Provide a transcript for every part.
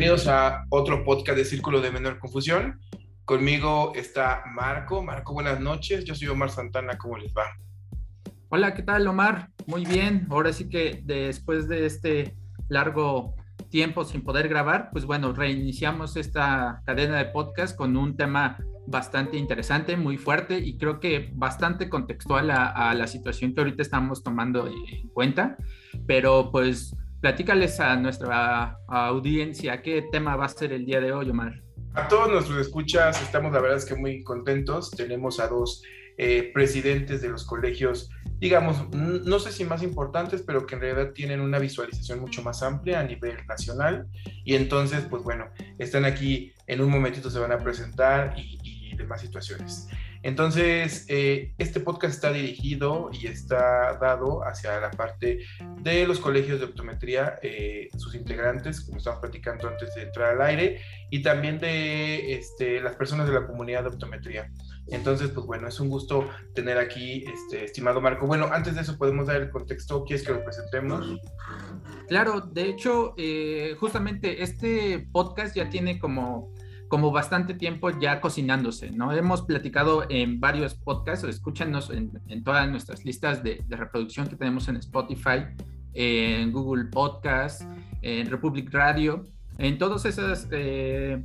bienvenidos a otro podcast de Círculo de Menor Confusión. Conmigo está Marco. Marco, buenas noches. Yo soy Omar Santana. ¿Cómo les va? Hola, ¿qué tal, Omar? Muy bien. Ahora sí que después de este largo tiempo sin poder grabar, pues bueno, reiniciamos esta cadena de podcast con un tema bastante interesante, muy fuerte y creo que bastante contextual a, la situación que ahorita estamos tomando en cuenta. Pero pues platícales a nuestra audiencia qué tema va a ser el día de hoy, Omar. A todos nuestros escuchas, estamos la verdad es que muy contentos. Tenemos a dos eh, presidentes de los colegios, digamos, no sé si más importantes, pero que en realidad tienen una visualización mucho más amplia a nivel nacional. Y entonces, pues bueno, están aquí, en un momentito se van a presentar y, demás situaciones. Entonces, eh, este podcast está dirigido y está dado hacia la parte de los colegios de optometría, eh, sus integrantes, como estamos platicando antes de entrar al aire, y también de este, las personas de la comunidad de optometría. Entonces, pues bueno, es un gusto tener aquí, este, estimado Marco. Bueno, antes de eso, ¿podemos dar el contexto? ¿Quieres que lo presentemos? Claro, de hecho, eh, justamente este podcast ya tiene como como bastante tiempo ya cocinándose, ¿no? Hemos platicado en varios podcasts, escúchanos en, en todas nuestras listas de, de, reproducción que tenemos en Spotify, en Google Podcast, en Republic Radio, en todas esas eh,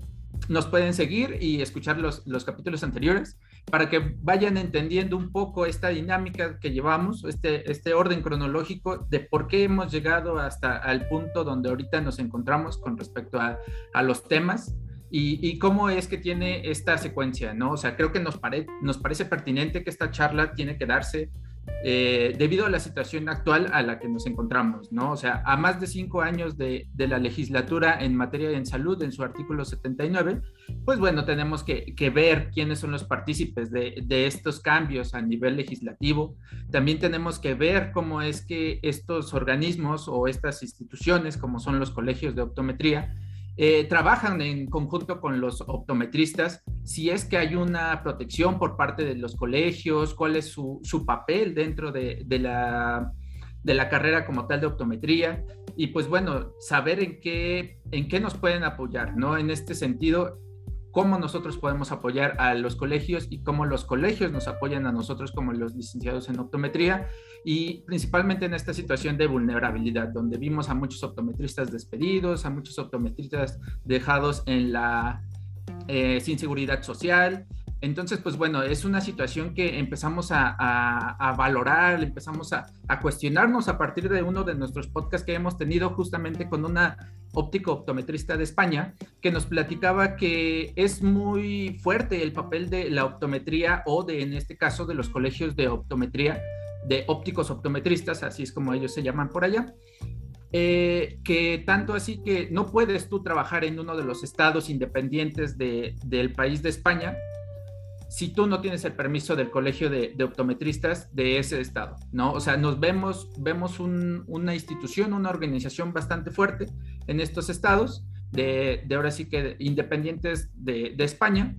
nos pueden seguir y escuchar los, los capítulos anteriores para que vayan entendiendo un poco esta dinámica que llevamos, este, este orden cronológico de por qué hemos llegado hasta el punto donde ahorita nos encontramos con respecto a, a los temas y, cómo es que tiene esta secuencia, ¿no? O sea, creo que nos, pare, parece pertinente que esta charla tiene que darse eh, debido a la situación actual a la que nos encontramos, ¿no? O sea, a más de cinco años de, la legislatura en materia de salud, en su artículo 79, pues bueno, tenemos que, ver quiénes son los partícipes de, estos cambios a nivel legislativo. También tenemos que ver cómo es que estos organismos o estas instituciones, como son los colegios de optometría, eh, trabajan en conjunto con los optometristas, si es que hay una protección por parte de los colegios, cuál es su, papel dentro de, la, de la carrera como tal de optometría y pues bueno, saber en qué, en qué nos pueden apoyar, ¿no? En este sentido, cómo nosotros podemos apoyar a los colegios y cómo los colegios nos apoyan a nosotros como los licenciados en optometría y principalmente en esta situación de vulnerabilidad, donde vimos a muchos optometristas despedidos, a muchos optometristas dejados en la eh, sin seguridad social, entonces, pues bueno, es una situación que empezamos a, valorar, empezamos a, cuestionarnos a partir de uno de nuestros podcasts que hemos tenido justamente con una óptico optometrista de España, que nos platicaba que es muy fuerte el papel de la optometría o de, en este caso, de los colegios de optometría, de ópticos optometristas, así es como ellos se llaman por allá, eh, que tanto así que no puedes tú trabajar en uno de los estados independientes del país de España si tú no tienes el permiso del colegio de, optometristas de ese estado, ¿no? O sea, nos vemos, vemos una institución, una organización bastante fuerte en estos estados, de, de ahora sí que independientes de, de, España,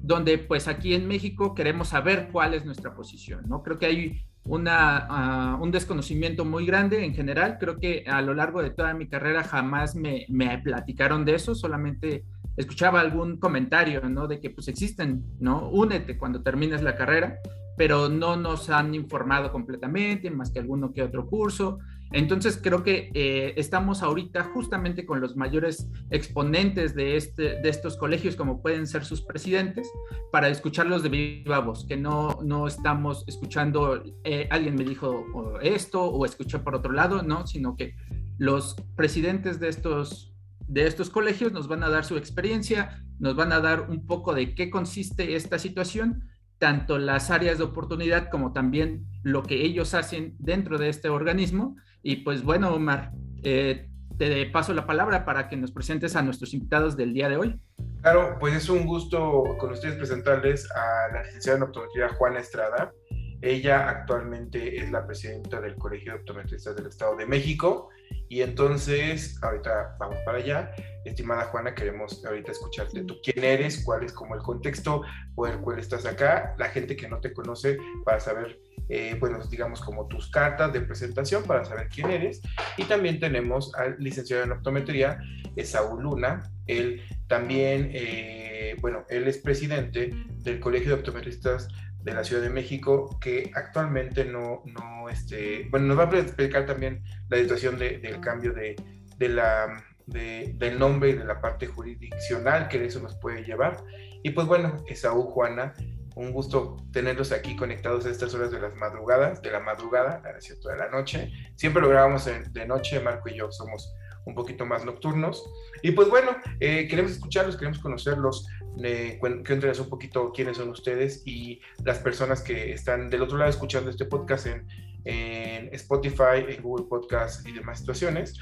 donde pues aquí en México queremos saber cuál es nuestra posición, ¿no? Creo que hay una, uh, un desconocimiento muy grande en general, creo que a lo largo de toda mi carrera jamás me, me platicaron de eso, solamente escuchaba algún comentario, ¿no? De que pues existen, ¿no? Únete cuando termines la carrera, pero no nos han informado completamente, más que alguno que otro curso. Entonces creo que eh, estamos ahorita justamente con los mayores exponentes de, este, de estos colegios, como pueden ser sus presidentes, para escucharlos de viva voz, que no, no estamos escuchando, eh, alguien me dijo esto o escuché por otro lado, no, sino que los presidentes de estos de estos colegios nos van a dar su experiencia, nos van a dar un poco de qué consiste esta situación, tanto las áreas de oportunidad como también lo que ellos hacen dentro de este organismo. Y pues bueno, Omar, eh, te paso la palabra para que nos presentes a nuestros invitados del día de hoy. Claro, pues es un gusto con ustedes presentarles a la licenciada en optometría Juana Estrada. Ella actualmente es la presidenta del Colegio de Optometristas del Estado de México y entonces, ahorita vamos para allá. Estimada Juana, queremos ahorita escucharte. ¿Tú quién eres? ¿Cuál es como el contexto por el cual estás acá? La gente que no te conoce para saber eh, bueno, digamos como tus cartas de presentación para saber quién eres. Y también tenemos al licenciado en optometría, Saúl Luna. Él también, eh, bueno, él es presidente del Colegio de Optometristas de la Ciudad de México, que actualmente no, no este, bueno, nos va a explicar también la situación del cambio de, de la, del nombre y de la parte jurisdiccional que eso nos puede llevar. Y pues bueno, Esaú, Juana, un gusto tenerlos aquí conectados a estas horas de las madrugadas, de la madrugada, a cierto, de la noche. Siempre lo grabamos de noche, Marco y yo somos un poquito más nocturnos. Y pues bueno, eh, queremos escucharlos, queremos conocerlos, eh, cuéntenos un poquito quiénes son ustedes y las personas que están del otro lado escuchando este podcast en, en Spotify, en Google Podcast y demás situaciones.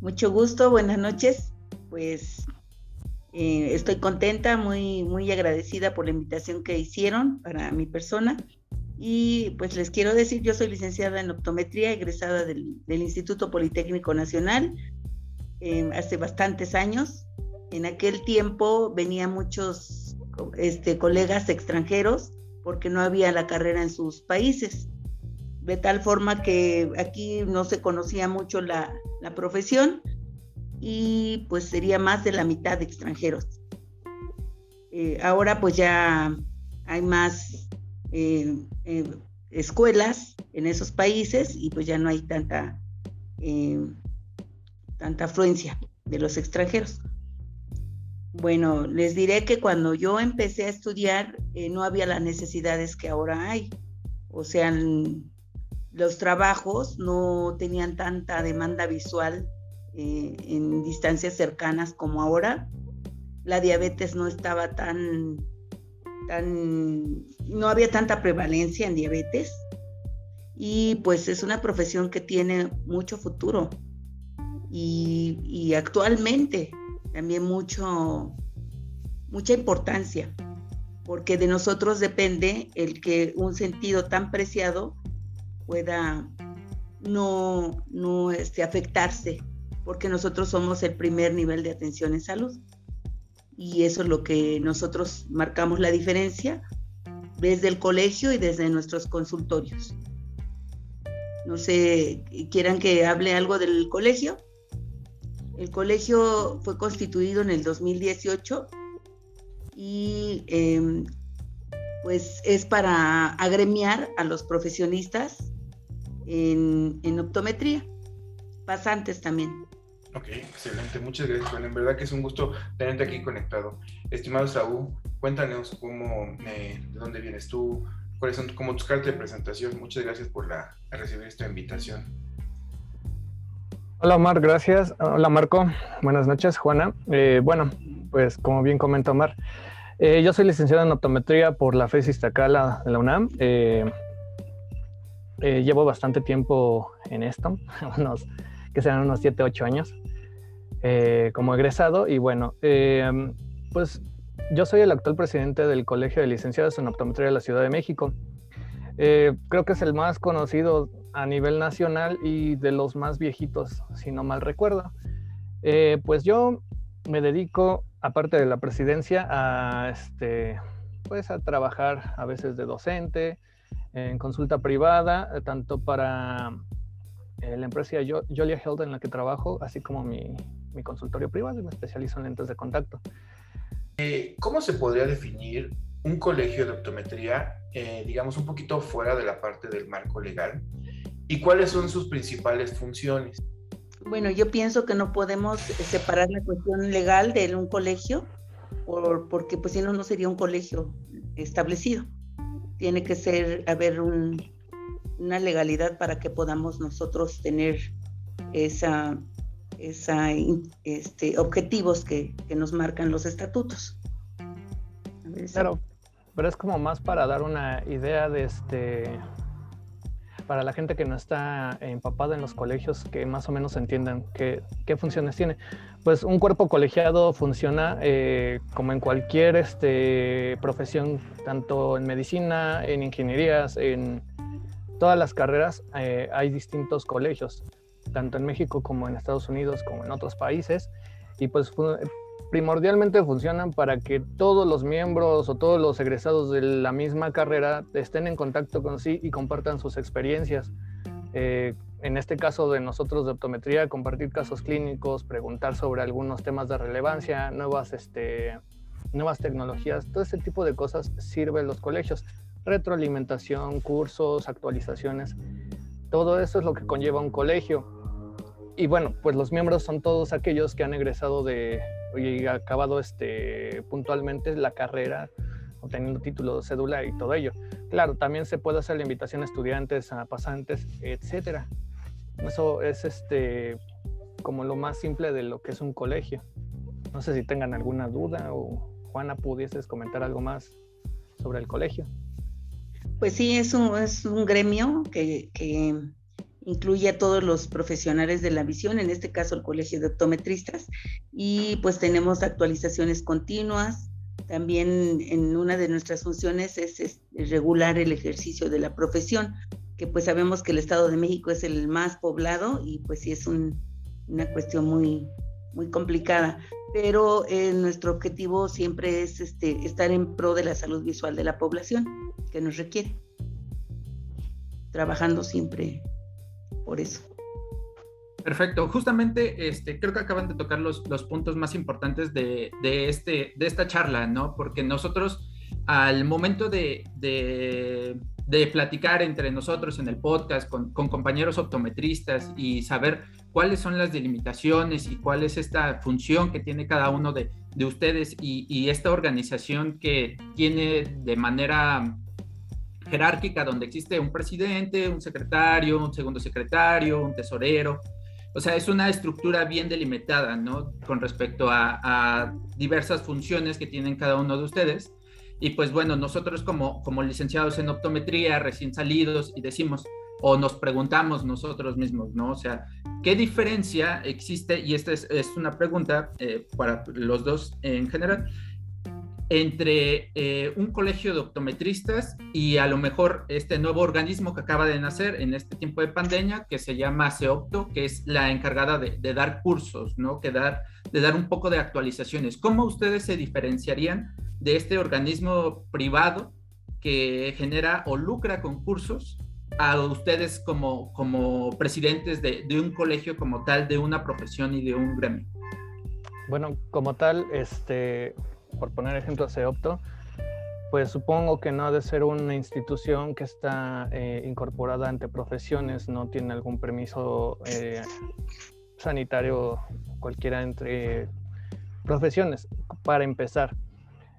Mucho gusto, buenas noches. Pues eh, estoy contenta, muy, muy agradecida por la invitación que hicieron para mi persona. Y pues les quiero decir, yo soy licenciada en optometría, egresada del, Instituto Politécnico Nacional eh, hace bastantes años. En aquel tiempo venían muchos este, colegas extranjeros porque no había la carrera en sus países. De tal forma que aquí no se conocía mucho la profesión y pues sería más de la mitad de extranjeros. Eh, ahora pues ya hay más eh, eh, escuelas en esos países y pues ya no hay tanta, tanta afluencia de los extranjeros. Bueno, les diré que cuando yo empecé a estudiar no había las necesidades que ahora hay. O sea, los trabajos no tenían tanta demanda visual eh, en distancias cercanas como ahora. La diabetes no estaba tan, tan, no había tanta prevalencia en diabetes y pues es una profesión que tiene mucho futuro y, y actualmente también mucho, mucha importancia porque de nosotros depende el que un sentido tan preciado pueda no, no este, afectarse porque nosotros somos el primer nivel de atención en salud. Y eso es lo que nosotros marcamos la diferencia desde el colegio y desde nuestros consultorios. No sé, ¿quieran que hable algo del colegio? El colegio fue constituido en el 2018 y em, pues es para agremiar a los profesionistas en, en optometría, pasantes también. Ok, excelente. Muchas gracias, Juan. En verdad que es un gusto tenerte aquí conectado. Estimado Saúl, cuéntanos cómo, eh, de dónde vienes tú, cuáles son como tus cartas de presentación. Muchas gracias por la, recibir esta invitación. Hola Omar, gracias. Hola Marco, buenas noches. Juana, eh, bueno, pues como bien comenta Omar, eh, yo soy licenciado en optometría por la FES Iztacala de la UNAM. llevo bastante tiempo en esto, unos, que serán unos 7, 8 años. Eh, como egresado y bueno, eh, pues yo soy el actual presidente del Colegio de Licenciados en Optometría de la Ciudad de México. Eh, creo que es el más conocido a nivel nacional y de los más viejitos, si no mal recuerdo. pues yo me dedico, aparte de la presidencia, a, este, pues a trabajar a veces de docente, en consulta privada, tanto para la empresa Jolia Health en la que trabajo, así como mi, mi consultorio privado y me especializo en lentes de contacto. Eh, ¿Cómo se podría definir un colegio de optometría, eh, digamos, un poquito fuera de la parte del marco legal? ¿Y cuáles son sus principales funciones? Bueno, yo pienso que no podemos separar la cuestión legal de un colegio, por, porque pues si no, no sería un colegio establecido. Tiene que ser, haber una legalidad para que podamos nosotros tener esa esa, este, objetivos que, nos marcan los estatutos. claro, pero es como más para dar una idea de este, para la gente que no está empapada en los colegios, que más o menos entiendan qué, qué funciones tiene. Pues un cuerpo colegiado funciona eh, como en cualquier este, profesión, tanto en medicina, en ingenierías, en todas las carreras, eh, hay distintos colegios tanto en México como en Estados Unidos como en otros países. Y pues primordialmente funcionan para que todos los miembros o todos los egresados de la misma carrera estén en contacto con sí y compartan sus experiencias. Eh, en este caso de nosotros de optometría, compartir casos clínicos, preguntar sobre algunos temas de relevancia, nuevas, este, nuevas tecnologías, todo ese tipo de cosas sirve en los colegios. Retroalimentación, cursos, actualizaciones, todo eso es lo que conlleva un colegio. Y bueno, pues los miembros son todos aquellos que han egresado de y acabado este, puntualmente la carrera, obteniendo título cédula y todo ello. Claro, también se puede hacer la invitación a estudiantes, a pasantes, etcétera. Eso es este como lo más simple de lo que es un colegio. No sé si tengan alguna duda o Juana pudieses comentar algo más sobre el colegio. Pues sí, es un, es un gremio que, que incluye a todos los profesionales de la visión, en este caso el Colegio de Optometristas, y pues tenemos actualizaciones continuas. También en una de nuestras funciones es, regular el ejercicio de la profesión, que pues sabemos que el Estado de México es el más poblado y pues sí es una cuestión muy, muy complicada, pero eh, nuestro objetivo siempre es este, estar en pro de la salud visual de la población que nos requiere, trabajando siempre por eso. Perfecto. Justamente este, creo que acaban de tocar los, los puntos más importantes de, de, este, de esta charla, ¿no? Porque nosotros al momento de, de, platicar entre nosotros en el podcast con, compañeros optometristas y saber cuáles son las delimitaciones y cuál es esta función que tiene cada uno de, de ustedes y, esta organización que tiene de manera jerárquica donde existe un presidente, un secretario, un segundo secretario, un tesorero. O sea, es una estructura bien delimitada, ¿no? Con respecto a, diversas funciones que tienen cada uno de ustedes. Y pues bueno, nosotros como, como licenciados en optometría, recién salidos, y decimos, o nos preguntamos nosotros mismos, ¿no? O sea, ¿qué diferencia existe? Y esta es, es una pregunta eh, para los dos en general entre eh, un colegio de optometristas y a lo mejor este nuevo organismo que acaba de nacer en este tiempo de pandemia, que se llama CEOPTO, que es la encargada de, dar cursos, ¿no? Que dar, de dar un poco de actualizaciones. ¿Cómo ustedes se diferenciarían de este organismo privado que genera o lucra con cursos a ustedes como, como presidentes de, de un colegio como tal, de una profesión y de un gremio? Bueno, como tal, este, por poner ejemplo, opto pues supongo que no ha de ser una institución que está eh, incorporada ante profesiones, no tiene algún permiso eh, sanitario cualquiera entre profesiones, para empezar.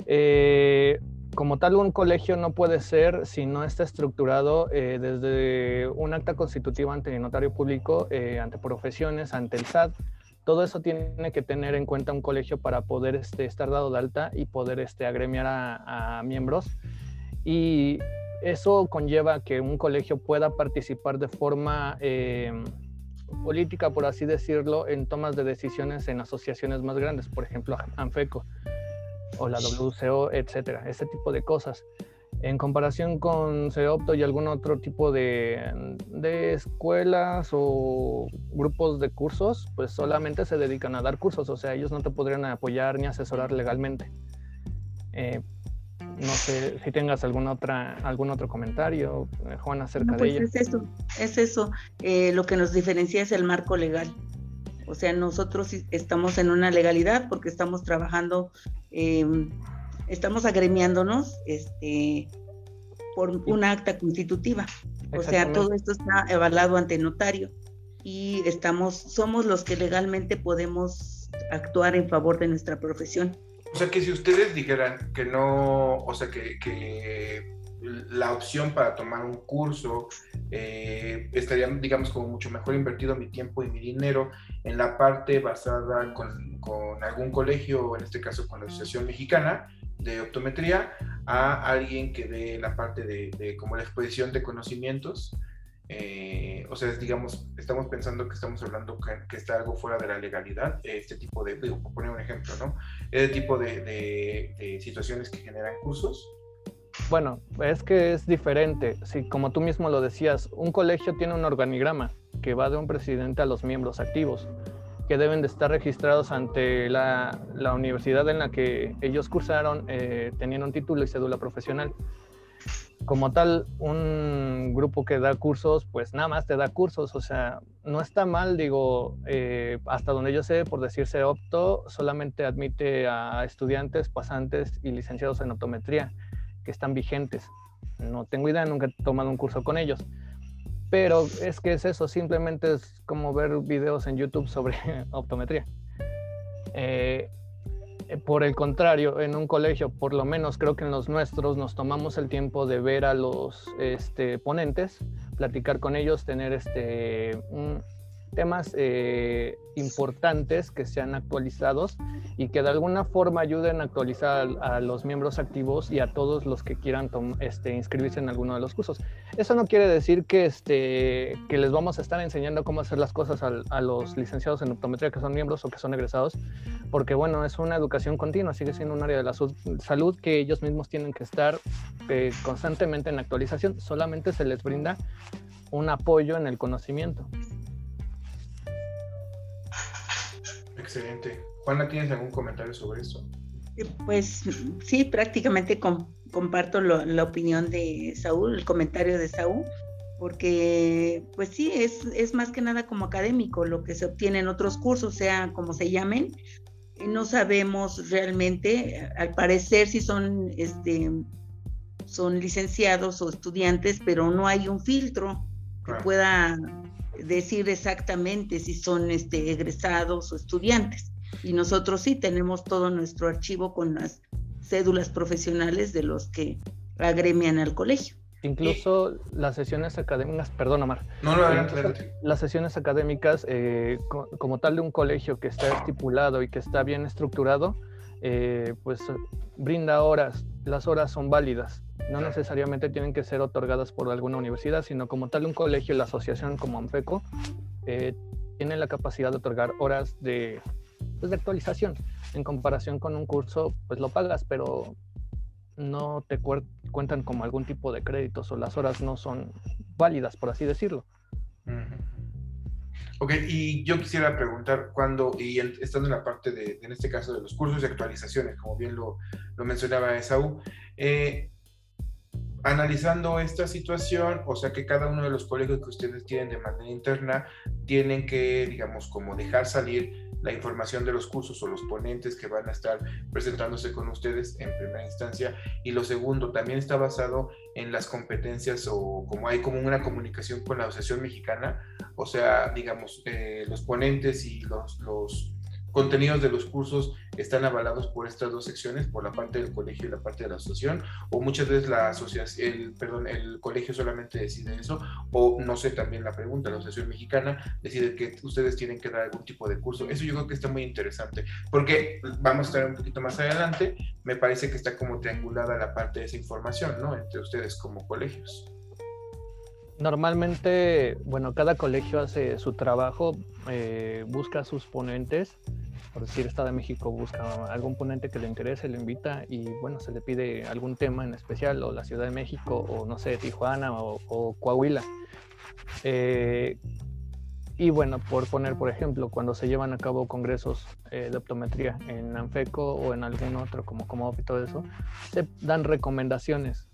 Eh, como tal, un colegio no puede ser si no está estructurado desde un acta constitutiva ante el notario público, ante profesiones, ante el SAT, todo eso tiene que tener en cuenta un colegio para poder este, estar dado de alta y poder este, agremiar a, miembros. Y eso conlleva que un colegio pueda participar de forma eh, política, por así decirlo, en tomas de decisiones en asociaciones más grandes, por ejemplo, ANFECO o la WCO, etcétera, ese tipo de cosas. En comparación con CEOPTO y algún otro tipo de, de, escuelas o grupos de cursos, pues solamente se dedican a dar cursos, o sea, ellos no te podrían apoyar ni asesorar legalmente. Eh, no sé si tengas alguna otra, algún otro comentario, eh, Juan, acerca de pues ello. Es eso, es eso. Eh, lo que nos diferencia es el marco legal. O sea, nosotros estamos en una legalidad porque estamos trabajando em, estamos agremiándonos este, por una acta constitutiva. O sea, todo esto está evaluado ante notario y estamos, somos los que legalmente podemos actuar en favor de nuestra profesión. O sea, que si ustedes dijeran que no, o sea, que, que la opción para tomar un curso eh, estaría, digamos, como mucho mejor invertido mi tiempo y mi dinero en la parte basada con, con algún colegio, o en este caso con la Asociación Mexicana, de optometría a alguien que dé la parte de, como la exposición de conocimientos. Eh, o sea, digamos, estamos pensando que estamos hablando que, está algo fuera de la legalidad, este tipo de, digo, por poner un ejemplo, ¿no? Este tipo de, de, situaciones que generan cursos. Bueno, es que es diferente. Si, como tú mismo lo decías, un colegio tiene un organigrama que va de un presidente a los miembros activos. Que deben de estar registrados ante la, la universidad en la que ellos cursaron, eh, teniendo un título y cédula profesional. Como tal, un grupo que da cursos, pues nada más te da cursos, o sea, no está mal, digo, eh, hasta donde yo sé, por decirse opto, solamente admite a estudiantes, pasantes y licenciados en optometría que están vigentes. No tengo idea, nunca he tomado un curso con ellos pero es que es eso, simplemente es como ver videos en YouTube sobre optometría. Eh, por el contrario, en un colegio, por lo menos creo que en los nuestros, nos tomamos el tiempo de ver a los este, ponentes, platicar con ellos, tener este, temas eh, importantes que sean actualizados y que de alguna forma ayuden a actualizar a, los miembros activos y a todos los que quieran este, inscribirse en alguno de los cursos. Eso no quiere decir que, este, que les vamos a estar enseñando cómo hacer las cosas a, los licenciados en optometría que son miembros o que son egresados, porque bueno, es una educación continua, sigue siendo un área de la salud que ellos mismos tienen que estar eh, constantemente en actualización, solamente se les brinda un apoyo en el conocimiento. Excelente. Juana, ¿tienes algún comentario sobre eso? Pues sí, prácticamente comparto la opinión de Saúl, el comentario de Saúl, porque pues sí, es, es más que nada como académico lo que se obtiene en otros cursos, sea como se llamen, no sabemos realmente, al parecer si son, este, son licenciados o estudiantes, pero no hay un filtro que pueda decir exactamente si son este, egresados o estudiantes. Y nosotros sí tenemos todo nuestro archivo con las cédulas profesionales de los que agremian al colegio. Incluso las sesiones académicas, perdón Omar, no, las sesiones académicas eh, como tal de un colegio que está estipulado y que está bien estructurado, eh, pues brinda horas, las horas son válidas, no necesariamente tienen que ser otorgadas por alguna universidad, sino como tal un colegio, la asociación como AMFECO, eh, tiene la capacidad de otorgar horas de, pues, de actualización. En comparación con un curso, pues lo pagas, pero no te cuentan como algún tipo de créditos o las horas no son válidas, por así decirlo. Ok, y yo quisiera preguntar cuando, y estando en la parte de, en este caso, de los cursos de actualizaciones, como bien lo, lo mencionaba Esaú, eh, analizando esta situación, o sea que cada uno de los colegios que ustedes tienen de manera interna tienen que, digamos, como dejar salir la información de los cursos o los ponentes que van a estar presentándose con ustedes en primera instancia. Y lo segundo, también está basado en las competencias o como hay como una comunicación con la Asociación Mexicana, o sea, digamos, eh, los ponentes y los, los contenidos de los cursos están avalados por estas dos secciones, por la parte del colegio y la parte de la asociación, o muchas veces la asociación, el, perdón, el colegio solamente decide eso, o no sé también la pregunta, la asociación mexicana decide que ustedes tienen que dar algún tipo de curso. Eso yo creo que está muy interesante, porque vamos a estar un poquito más adelante, me parece que está como triangulada la parte de esa información, ¿no? Entre ustedes como colegios. Normalmente, bueno, cada colegio hace su trabajo, eh, busca sus ponentes por decir Estado de México busca algún ponente que le interese, le invita y bueno, se le pide algún tema en especial, o la Ciudad de México, o no sé, Tijuana o, Coahuila. Eh, y bueno, por poner, por ejemplo, cuando se llevan a cabo congresos eh, de optometría en Anfeco o en algún otro como como y todo eso, se dan recomendaciones.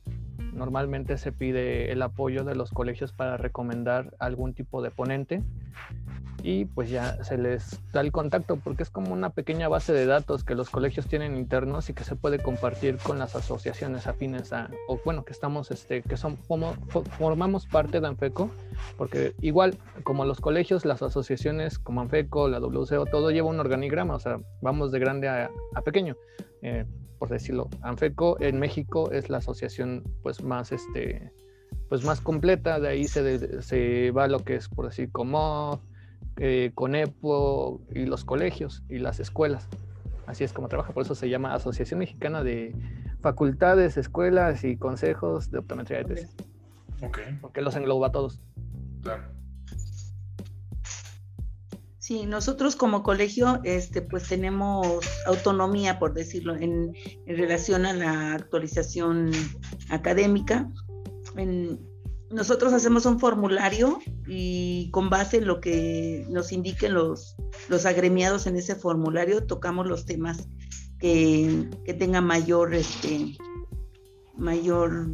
Normalmente se pide el apoyo de los colegios para recomendar algún tipo de ponente y pues ya se les da el contacto porque es como una pequeña base de datos que los colegios tienen internos y que se puede compartir con las asociaciones afines a, o bueno, que estamos, este, que son, como, formamos parte de ANFECO, porque igual como los colegios, las asociaciones como ANFECO, la WCO, todo lleva un organigrama, o sea, vamos de grande a, pequeño. Eh, por decirlo, ANFECO en México es la asociación pues más este pues más completa, de ahí se, se va lo que es por decir como eh, con EPO y los colegios y las escuelas. Así es como trabaja, por eso se llama Asociación Mexicana de Facultades, Escuelas y Consejos de Optometría de Porque los engloba a todos. Claro. Sí, nosotros como colegio, este, pues tenemos autonomía, por decirlo, en, relación a la actualización académica. nosotros hacemos un formulario y con base en lo que nos indiquen los, los agremiados en ese formulario, tocamos los temas que, que tengan mayor, este, mayor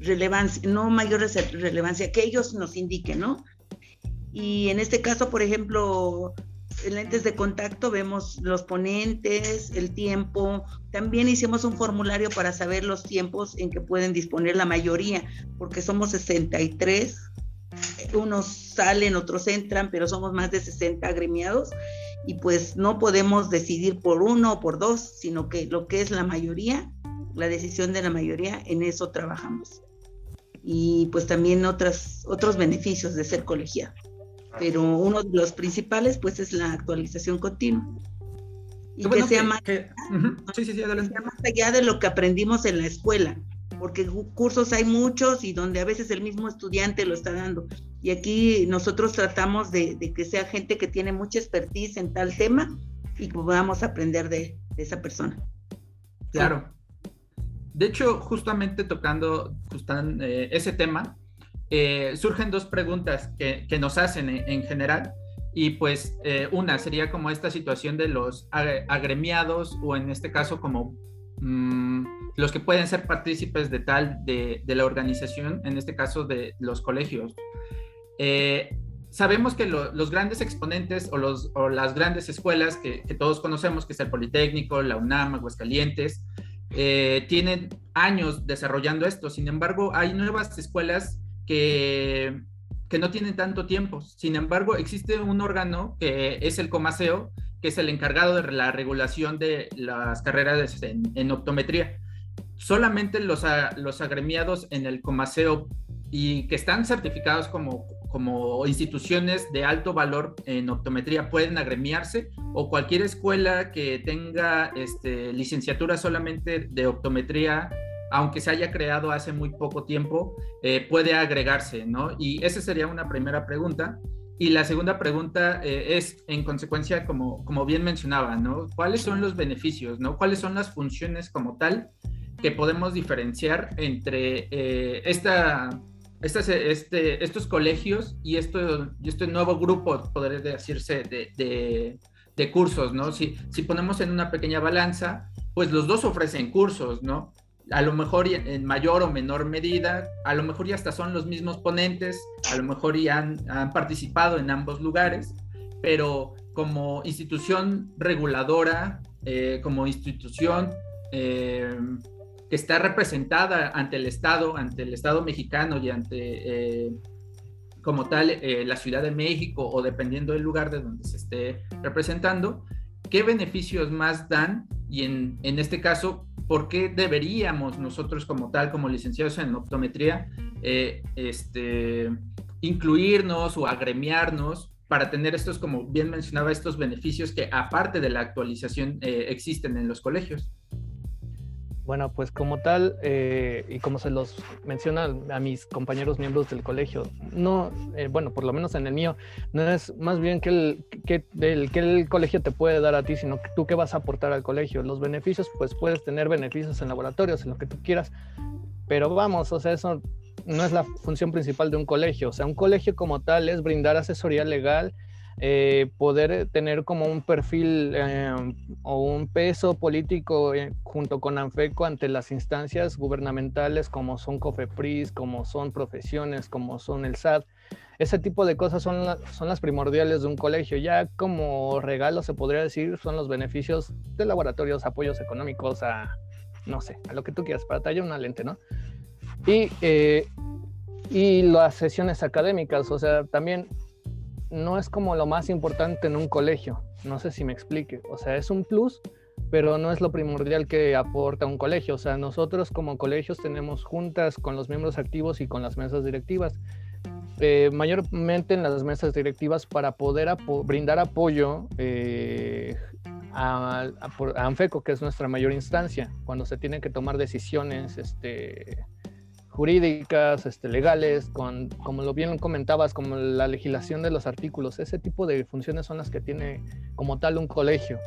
relevancia, no mayor relevancia, que ellos nos indiquen, ¿no? Y en este caso, por ejemplo, en lentes de contacto vemos los ponentes, el tiempo. También hicimos un formulario para saber los tiempos en que pueden disponer la mayoría, porque somos 63. Unos salen, otros entran, pero somos más de 60 agremiados y pues no podemos decidir por uno o por dos, sino que lo que es la mayoría, la decisión de la mayoría, en eso trabajamos. Y pues también otras, otros beneficios de ser colegiado pero uno de los principales pues es la actualización continua. Y que, sea más, allá de lo que aprendimos en la escuela, porque cursos hay muchos y donde a veces el mismo estudiante lo está dando. Y aquí nosotros tratamos de, que sea gente que tiene mucha expertise en tal tema y que podamos aprender de, esa persona. Claro. De hecho, justamente tocando eh, ese tema, eh, surgen dos preguntas que, nos hacen en, general. Y pues eh, una sería como esta situación de los agremiados o en este caso como mm, los que pueden ser partícipes de tal de, la organización, en este caso de los colegios. Eh, sabemos que los grandes exponentes o, las grandes escuelas que, todos conocemos, que es el Politécnico, la UNAM, Aguascalientes, tienen años desarrollando esto. Sin embargo, hay nuevas escuelas que, no tienen tanto tiempo. Sin embargo, existe un órgano que es el Comaseo, que es el encargado de la regulación de las carreras en, optometría. Solamente los, los agremiados en el Comaseo y que están certificados como, como instituciones de alto valor en optometría pueden agremiarse o cualquier escuela que tenga este, licenciatura solamente de optometría aunque se haya creado hace muy poco tiempo, eh, puede agregarse, ¿no? Y esa sería una primera pregunta. Y la segunda pregunta eh, es, en consecuencia, como, como bien mencionaba, ¿no? ¿Cuáles son los beneficios, ¿no? ¿Cuáles son las funciones como tal que podemos diferenciar entre eh, esta, este, estos colegios y, esto, y este nuevo grupo, podría decirse, de, de cursos, ¿no? Si, si ponemos en una pequeña balanza, pues los dos ofrecen cursos, ¿no? A lo mejor en mayor o menor medida, a lo mejor ya hasta son los mismos ponentes, a lo mejor ya han, participado en ambos lugares, pero como institución reguladora, eh, como institución eh, que está representada ante el Estado, ante el Estado mexicano y ante, eh, como tal, la Ciudad de México o dependiendo del lugar de donde se esté representando, ¿qué beneficios más dan? Y en, en este caso, ¿por qué deberíamos nosotros como tal, como licenciados en optometría, eh, este, incluirnos o agremiarnos para tener estos, como bien mencionaba, estos beneficios que aparte de la actualización eh, existen en los colegios? Bueno, pues como tal, eh, y como se los menciona a mis compañeros miembros del colegio, no, eh, bueno, por lo menos en el mío, no es más bien que el, que, el, que el colegio te puede dar a ti, sino que tú qué vas a aportar al colegio. Los beneficios, pues puedes tener beneficios en laboratorios, en lo que tú quieras, pero vamos, o sea, eso no es la función principal de un colegio. O sea, un colegio como tal es brindar asesoría legal eh, poder tener como un perfil eh, o un peso político eh, junto con ANFECO ante las instancias gubernamentales como son COFEPRIS, como son profesiones, como son el SAT. Ese tipo de cosas son, son las primordiales de un colegio. Ya como regalo se podría decir son los beneficios de laboratorios, apoyos económicos a, no sé, a lo que tú quieras, para tallar una lente, ¿no? Y, y las sesiones académicas, o sea, también no es como lo más importante en un colegio. No sé si me explique. O sea, es un plus, pero no es lo primordial que aporta un colegio. O sea, nosotros como colegios tenemos juntas con los miembros activos y con las mesas directivas. Eh, mayormente en las mesas directivas para poder brindar apoyo eh, a, a, ANFECO, que es nuestra mayor instancia, cuando se tienen que tomar decisiones este, jurídicas, este, legales, con, como lo bien comentabas, como la legislación de los artículos. Ese tipo de funciones son las que tiene como tal un colegio.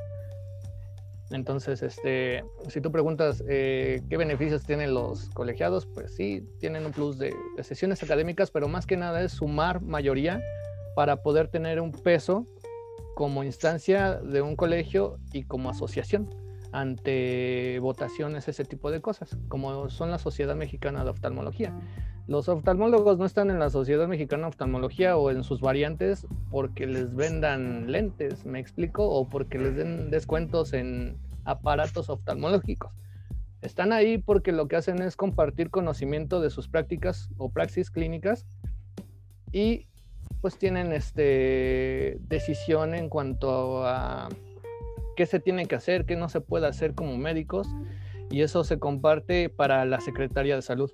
Entonces, este, si tú preguntas eh, qué beneficios tienen los colegiados, pues sí, tienen un plus de, sesiones académicas, pero más que nada es sumar mayoría para poder tener un peso como instancia de un colegio y como asociación ante votaciones, ese tipo de cosas, como son la Sociedad Mexicana de Oftalmología. Los oftalmólogos no están en la Sociedad Mexicana de Oftalmología o en sus variantes porque les vendan lentes, me explico, o porque les den descuentos en aparatos oftalmológicos. Están ahí porque lo que hacen es compartir conocimiento de sus prácticas o praxis clínicas y pues tienen este decisión en cuanto a qué se tiene que hacer, qué no se puede hacer como médicos y eso se comparte para la Secretaría de Salud.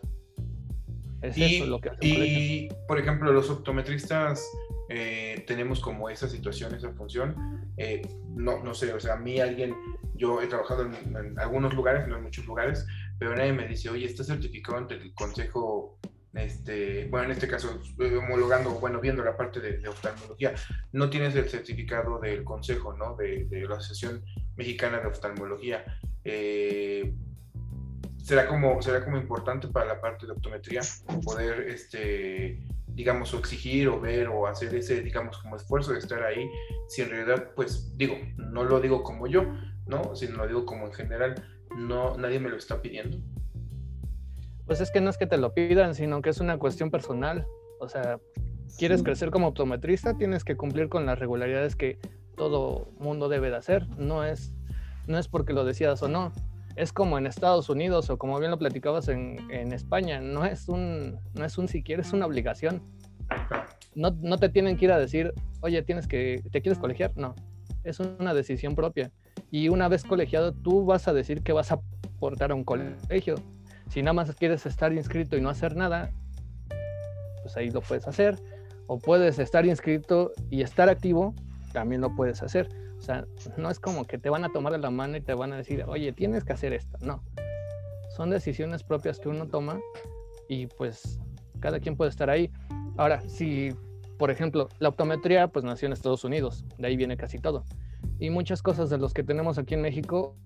Es y, eso lo que Y, por ejemplo, los optometristas eh, tenemos como esa situación, esa función. Eh, no, no sé, o sea, a mí alguien, yo he trabajado en, algunos lugares, no en muchos lugares, pero nadie me dice, oye, está certificado ante el Consejo, este, bueno, en este caso, homologando, bueno, viendo la parte de, oftalmología, no tienes el certificado del Consejo, ¿no? De, de la Asociación Mexicana de Oftalmología. Eh, será como, será como importante para la parte de optometría poder, este, digamos, o exigir o ver o hacer ese, digamos, como esfuerzo de estar ahí, si en realidad, pues digo, no lo digo como yo, ¿no? Sino lo digo como en general, no, nadie me lo está pidiendo. Pues es que no es que te lo pidan, sino que es una cuestión personal. O sea, quieres crecer como optometrista, tienes que cumplir con las regularidades que todo mundo debe de hacer. No es, no es porque lo decidas o no es como en Estados Unidos o como bien lo platicabas en, en España, no es un, no es un si quieres, es una obligación. No, no, te tienen que ir a decir, oye, tienes que, ¿te quieres colegiar? No, es una decisión propia. Y una vez colegiado, tú vas a decir que vas a aportar a un colegio. Si nada más quieres estar inscrito y no hacer nada, pues ahí lo puedes hacer. O puedes estar inscrito y estar activo, también lo puedes hacer. O sea, no es como que te van a tomar de la mano y te van a decir, oye, tienes que hacer esto. No. Son decisiones propias que uno toma y pues cada quien puede estar ahí. Ahora, si, por ejemplo, la optometría pues nació en Estados Unidos, de ahí viene casi todo. Y muchas cosas de los que tenemos aquí en México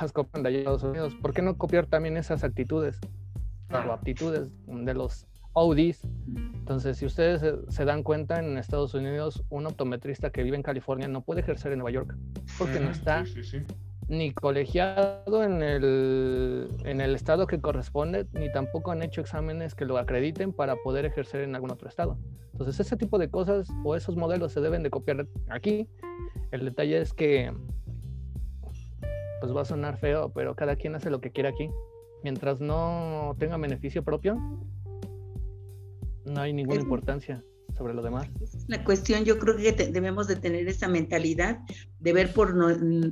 las copian de Estados Unidos. ¿Por qué no copiar también esas actitudes o aptitudes de los ODs? Entonces, si ustedes se, dan cuenta, en Estados Unidos, un optometrista que vive en California no puede ejercer en Nueva York porque no está ni colegiado en el, en el estado que corresponde, ni tampoco han hecho exámenes que lo acrediten para poder ejercer en algún otro estado. Entonces, ese tipo de cosas o esos modelos se deben de copiar aquí. El detalle es que, pues va a sonar feo, pero cada quien hace lo que quiere aquí. Mientras no tenga beneficio propio, no hay ninguna importancia sobre lo demás. La cuestión, yo creo que debemos de tener esa mentalidad de ver por,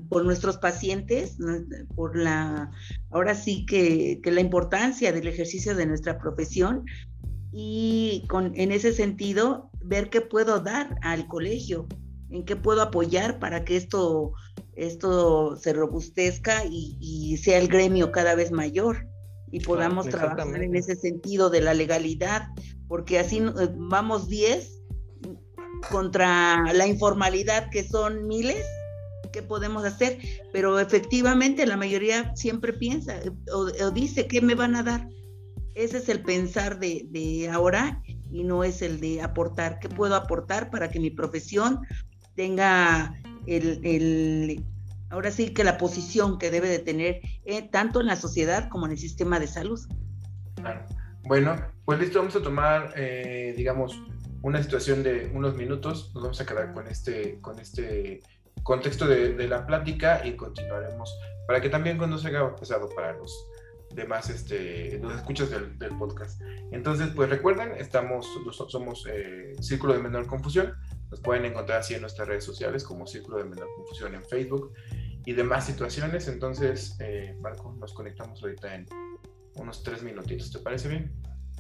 por nuestros pacientes, por la, ahora sí que, que, la importancia del ejercicio de nuestra profesión y con, en ese sentido ver qué puedo dar al colegio, en qué puedo apoyar para que esto, esto se robustezca y, y sea el gremio cada vez mayor y podamos trabajar en ese sentido de la legalidad, porque así eh, vamos 10 contra la informalidad que son miles ¿qué podemos hacer? Pero efectivamente la mayoría siempre piensa eh, o, dice, ¿qué me van a dar? Ese es el pensar de, de, ahora y no es el de aportar. ¿Qué puedo aportar para que mi profesión tenga el, el ahora sí que la posición que debe de tener eh, tanto en la sociedad como en el sistema de salud. Bueno, pues listo, vamos a tomar, eh, digamos, una situación de unos minutos, nos vamos a quedar con este, con este contexto de, la plática y continuaremos para que también cuando se haga pesado para los demás, este, los escuchas del, podcast. Entonces, pues recuerden, estamos, somos eh, Círculo de Menor Confusión, nos pueden encontrar así en nuestras redes sociales como Círculo de Menor Confusión en Facebook y demás situaciones. Entonces, eh, Marco, nos conectamos ahorita en unos tres minutitos. ¿Te parece bien?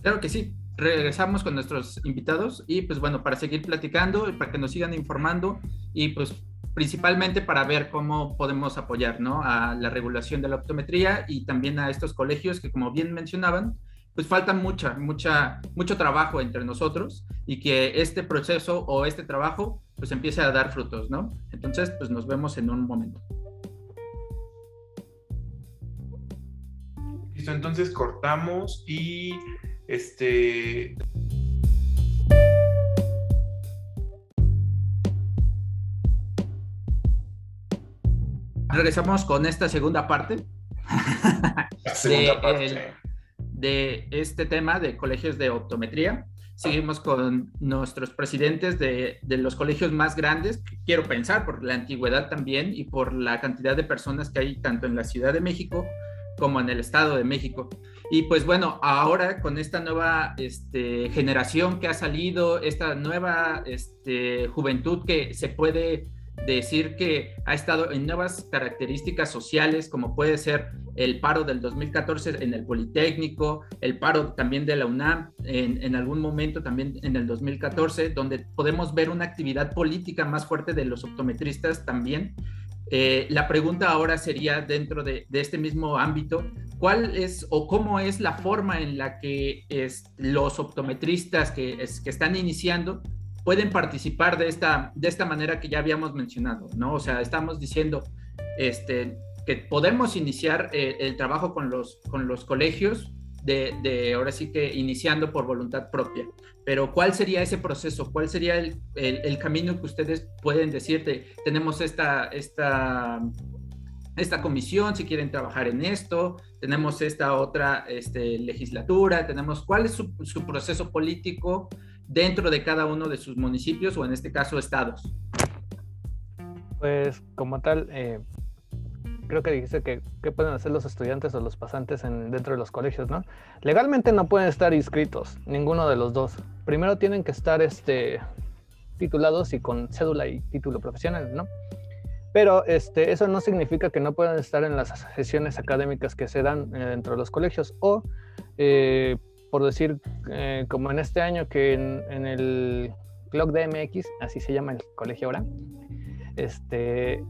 Claro que sí. Regresamos con nuestros invitados y pues bueno, para seguir platicando, para que nos sigan informando y pues principalmente para ver cómo podemos apoyar ¿no? a la regulación de la optometría y también a estos colegios que como bien mencionaban, pues falta mucha, mucha, mucho trabajo entre nosotros y que este proceso o este trabajo pues empiece a dar frutos, ¿no? Entonces, pues nos vemos en un momento. Listo, entonces cortamos y este... Regresamos con esta segunda parte. La segunda parte de este tema de colegios de optometría. Seguimos con nuestros presidentes de, de, los colegios más grandes, quiero pensar por la antigüedad también y por la cantidad de personas que hay tanto en la Ciudad de México como en el Estado de México. Y pues bueno, ahora con esta nueva este, generación que ha salido, esta nueva este, juventud que se puede decir que ha estado en nuevas características sociales, como puede ser el paro del 2014 en el Politécnico, el paro también de la UNAM en, algún momento también en el 2014, donde podemos ver una actividad política más fuerte de los optometristas también. Eh, la pregunta ahora sería dentro de, este mismo ámbito, ¿cuál es o cómo es la forma en la que es, los optometristas que están iniciando pueden participar de esta, de esta manera que ya habíamos mencionado, ¿no? O sea, estamos diciendo este, que podemos iniciar eh, el trabajo con los, con los colegios de, de, ahora sí que iniciando por voluntad propia. Pero ¿cuál sería ese proceso? ¿Cuál sería el, el, el camino que ustedes pueden decirte? Tenemos esta, esta, esta comisión, si quieren trabajar en esto, tenemos esta otra este, legislatura, tenemos cuál es su, su proceso político dentro de cada uno de sus municipios o en este caso estados? Pues como tal, eh, creo que dijiste que qué pueden hacer los estudiantes o los pasantes en, dentro de los colegios, ¿no? Legalmente no pueden estar inscritos, ninguno de los dos. Primero tienen que estar este, titulados y con cédula y título profesional, ¿no? Pero este, eso no significa que no puedan estar en las sesiones académicas que se dan eh, dentro de los colegios o eh, por decir, eh, como en este año que en, en el Clock DMX, así se llama el colegio ahora, este,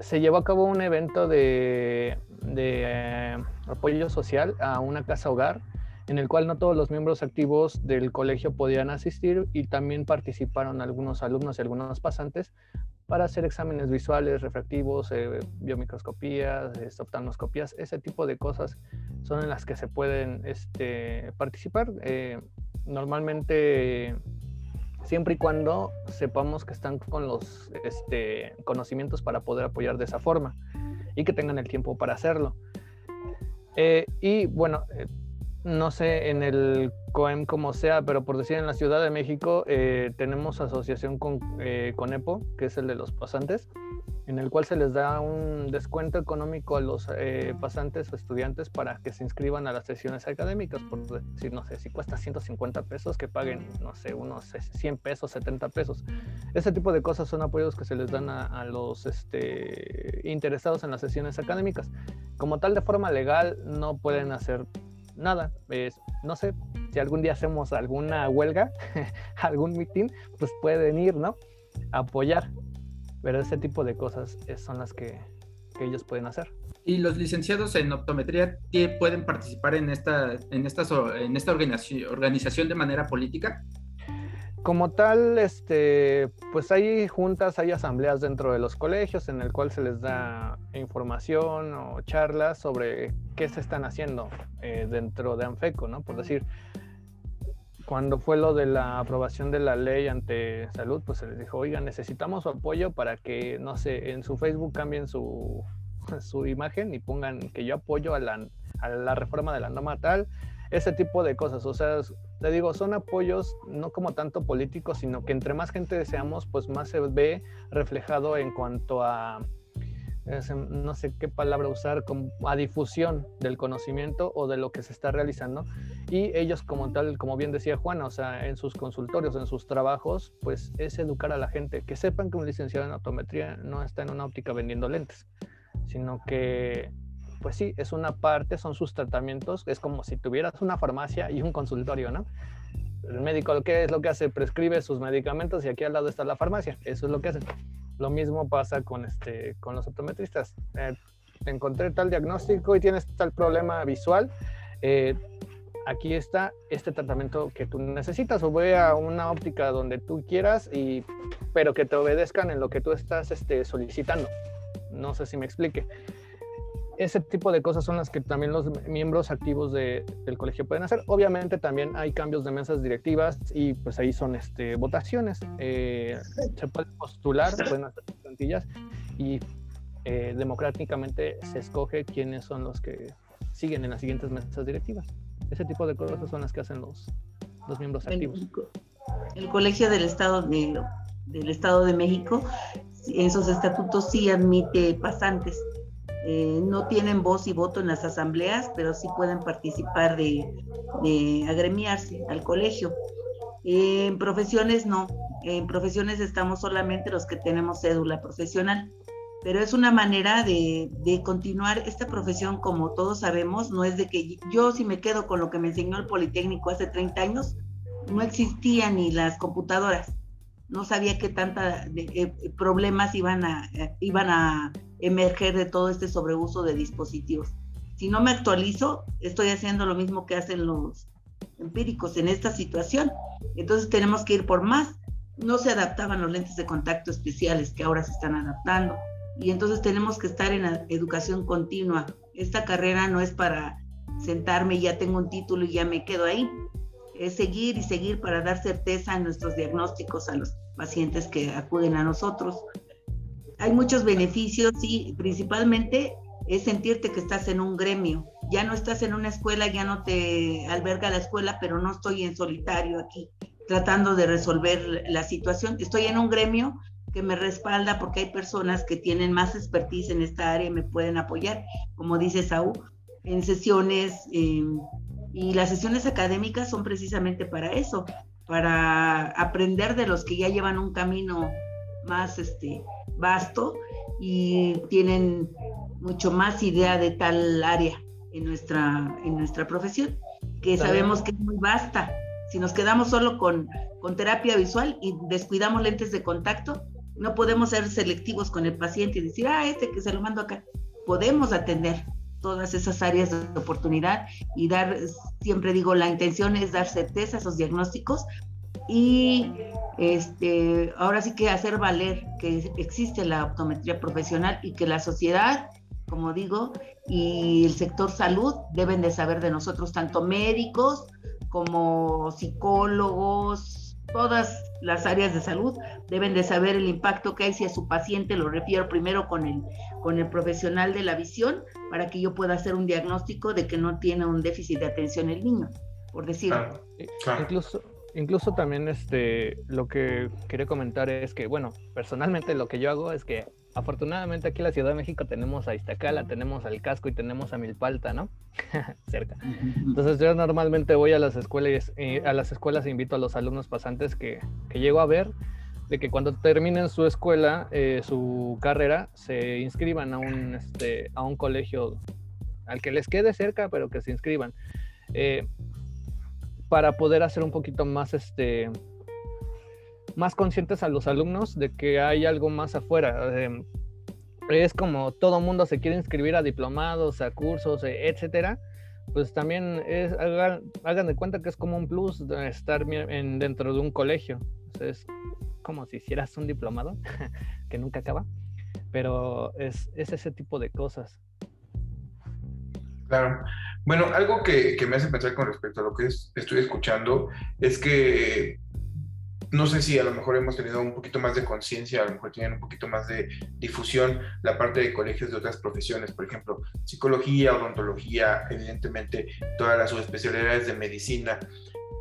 se llevó a cabo un evento de, de eh, apoyo social a una casa hogar en el cual no todos los miembros activos del colegio podían asistir y también participaron algunos alumnos y algunos pasantes para hacer exámenes visuales, refractivos, eh, biomicroscopías, este, oftalmoscopías, ese tipo de cosas son en las que se pueden este, participar. Eh, normalmente, siempre y cuando sepamos que están con los este, conocimientos para poder apoyar de esa forma y que tengan el tiempo para hacerlo. Eh, y bueno, no sé en el COEM como sea, pero por decir en la Ciudad de México eh, tenemos asociación con eh, CONEPO, que es el de los pasantes, en el cual se les da un descuento económico a los eh, pasantes o estudiantes para que se inscriban a las sesiones académicas, por decir, no sé, si cuesta 150 pesos, que paguen, no sé, unos 100 pesos, 70 pesos. Ese tipo de cosas son apoyos que se les dan a, los este, interesados en las sesiones académicas. Como tal, de forma legal, no pueden hacer nada, no sé, si algún día hacemos alguna huelga, algún meeting, pues pueden ir, ¿no? apoyar. Pero ese tipo de cosas son las que, ellos pueden hacer. ¿Y los licenciados en optometría pueden participar en esta, en estas, en esta organización de manera política? Como tal, este, pues hay juntas, hay asambleas dentro de los colegios en el cual se les da información o charlas sobre qué se están haciendo eh, dentro de Anfeco, ¿no? Por decir, cuando fue lo de la aprobación de la ley ante salud, pues se les dijo, oiga, necesitamos su apoyo para que, no sé, en su Facebook cambien su, su imagen y pongan que yo apoyo a la, a la reforma de la norma tal, ese tipo de cosas. O sea, te digo, son apoyos no como tanto políticos, sino que entre más gente deseamos, pues más se ve reflejado en cuanto a, no sé qué palabra usar, como a difusión del conocimiento o de lo que se está realizando. Y ellos como tal, como bien decía Juana, o sea, en sus consultorios, en sus trabajos, pues es educar a la gente, que sepan que un licenciado en optometría no está en una óptica vendiendo lentes, sino que pues sí, es una parte, son sus tratamientos, es como si tuvieras una farmacia y un consultorio, ¿no? El médico, ¿qué es lo que hace? Prescribe sus medicamentos y aquí al lado está la farmacia, eso es lo que hacen. Lo mismo pasa con, este, con los optometristas. Eh, encontré tal diagnóstico y tienes tal problema visual. Eh, aquí está este tratamiento que tú necesitas o voy a una óptica donde tú quieras y pero que te obedezcan en lo que tú estás este, solicitando no sé si me explique ese tipo de cosas son las que también los miembros activos del colegio pueden hacer. Obviamente también hay cambios de mesas directivas y pues ahí son este, votaciones. Eh, se pueden postular, pueden hacer plantillas y eh, democráticamente se escoge quiénes son los que siguen en las siguientes mesas directivas. Ese tipo de cosas son las que hacen los, los miembros activos. El, Colegio del Estado de, del Estado de México, en sus estatutos sí admite pasantes. Eh, no tienen voz y voto en las asambleas, pero sí pueden participar de, de agremiarse al colegio. en profesiones no, en profesiones estamos solamente los que tenemos cédula profesional pero es una manera de, continuar esta profesión, como todos sabemos, no es de que yo si me quedo con lo que me enseñó el Politécnico hace 30 años, no existían ni las computadoras, no sabía qué tanta eh, problemas iban a, iban a emerger de todo este sobreuso de dispositivos. Si no me actualizo, estoy haciendo lo mismo que hacen los empíricos en esta situación. Entonces tenemos que ir por más. No se adaptaban los lentes de contacto especiales que ahora se están adaptando y entonces tenemos que estar en la educación continua. Esta carrera no es para sentarme, ya tengo un título y ya me quedo ahí. Es seguir y seguir para dar certeza en nuestros diagnósticos a los pacientes que acuden a nosotros. Hay muchos beneficios y principalmente es sentirte que estás en un gremio. Ya no estás en una escuela, ya no te alberga la escuela, pero no estoy en solitario aquí tratando de resolver la situación. Estoy en un gremio que me respalda porque hay personas que tienen más expertise en esta área y me pueden apoyar, como dice Saúl, en sesiones. Y las sesiones académicas son precisamente para eso, para aprender de los que ya llevan un camino más este, vasto y tienen mucho más idea de tal área en nuestra, en nuestra profesión, que sabemos que es muy vasta. Si nos quedamos solo con, con terapia visual y descuidamos lentes de contacto, no podemos ser selectivos con el paciente y decir, ah, este que se lo mando acá. Podemos atender todas esas áreas de oportunidad y dar, siempre digo, la intención es dar certeza a esos diagnósticos y este, ahora sí que hacer valer que existe la optometría profesional y que la sociedad, como digo, y el sector salud deben de saber de nosotros, tanto médicos como psicólogos, todas las áreas de salud deben de saber el impacto que hay si a su paciente lo refiero primero con el, con el profesional de la visión para que yo pueda hacer un diagnóstico de que no tiene un déficit de atención el niño, por decirlo. Incluso, incluso también este, lo que quería comentar es que, bueno, personalmente lo que yo hago es que afortunadamente aquí en la Ciudad de México tenemos a Iztacala, tenemos al Casco y tenemos a Milpalta, ¿no? Cerca. Entonces yo normalmente voy a las escuelas, eh, a las escuelas e invito a los alumnos pasantes que, que llego a ver de que cuando terminen su escuela, eh, su carrera, se inscriban a un, este, a un colegio al que les quede cerca, pero que se inscriban. Eh, para poder hacer un poquito más este más conscientes a los alumnos de que hay algo más afuera. Em, es como todo mundo se quiere inscribir a diplomados, a cursos, e, etcétera. Pues también es, hagan, de cuenta que es como un plus estar en, dentro de un colegio. es como si hicieras un diplomado que nunca acaba, pero es, es ese tipo de cosas. Claro. Bueno, algo que, me hace pensar con respecto a lo que estoy escuchando es que no sé si a lo mejor hemos tenido un poquito más de conciencia, a lo mejor tienen un poquito más de difusión la parte de colegios de otras profesiones, por ejemplo, psicología, odontología, evidentemente todas las subespecialidades de medicina.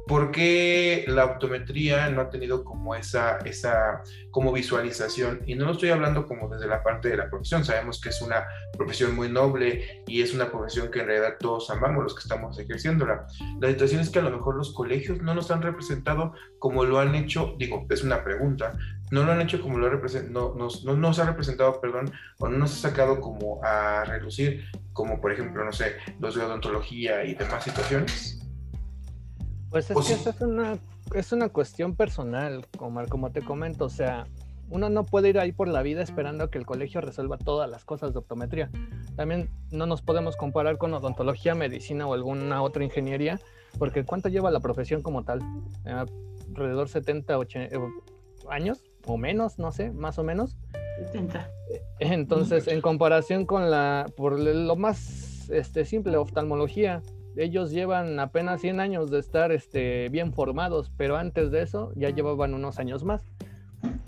¿Por qué la optometría no ha tenido como esa, esa como visualización? Y no lo estoy hablando como desde la parte de la profesión, sabemos que es una profesión muy noble y es una profesión que en realidad todos amamos los que estamos ejerciéndola. La situación es que a lo mejor los colegios no nos han representado como lo han hecho, digo, es una pregunta, no lo han hecho como lo no, nos, no nos ha representado, perdón, o no nos ha sacado como a relucir, como por ejemplo, no sé, los de odontología y demás situaciones. Pues es que eso es una, es una cuestión personal, Omar, como te comento, o sea, uno no puede ir ahí por la vida esperando a que el colegio resuelva todas las cosas de optometría. También no nos podemos comparar con odontología, medicina o alguna otra ingeniería, porque ¿cuánto lleva la profesión como tal? Eh, alrededor 70, 80 eh, años o menos, no sé, más o menos. 70. Entonces, en comparación con la, por lo más este, simple, oftalmología, ellos llevan apenas 100 años de estar este, bien formados, pero antes de eso ya llevaban unos años más.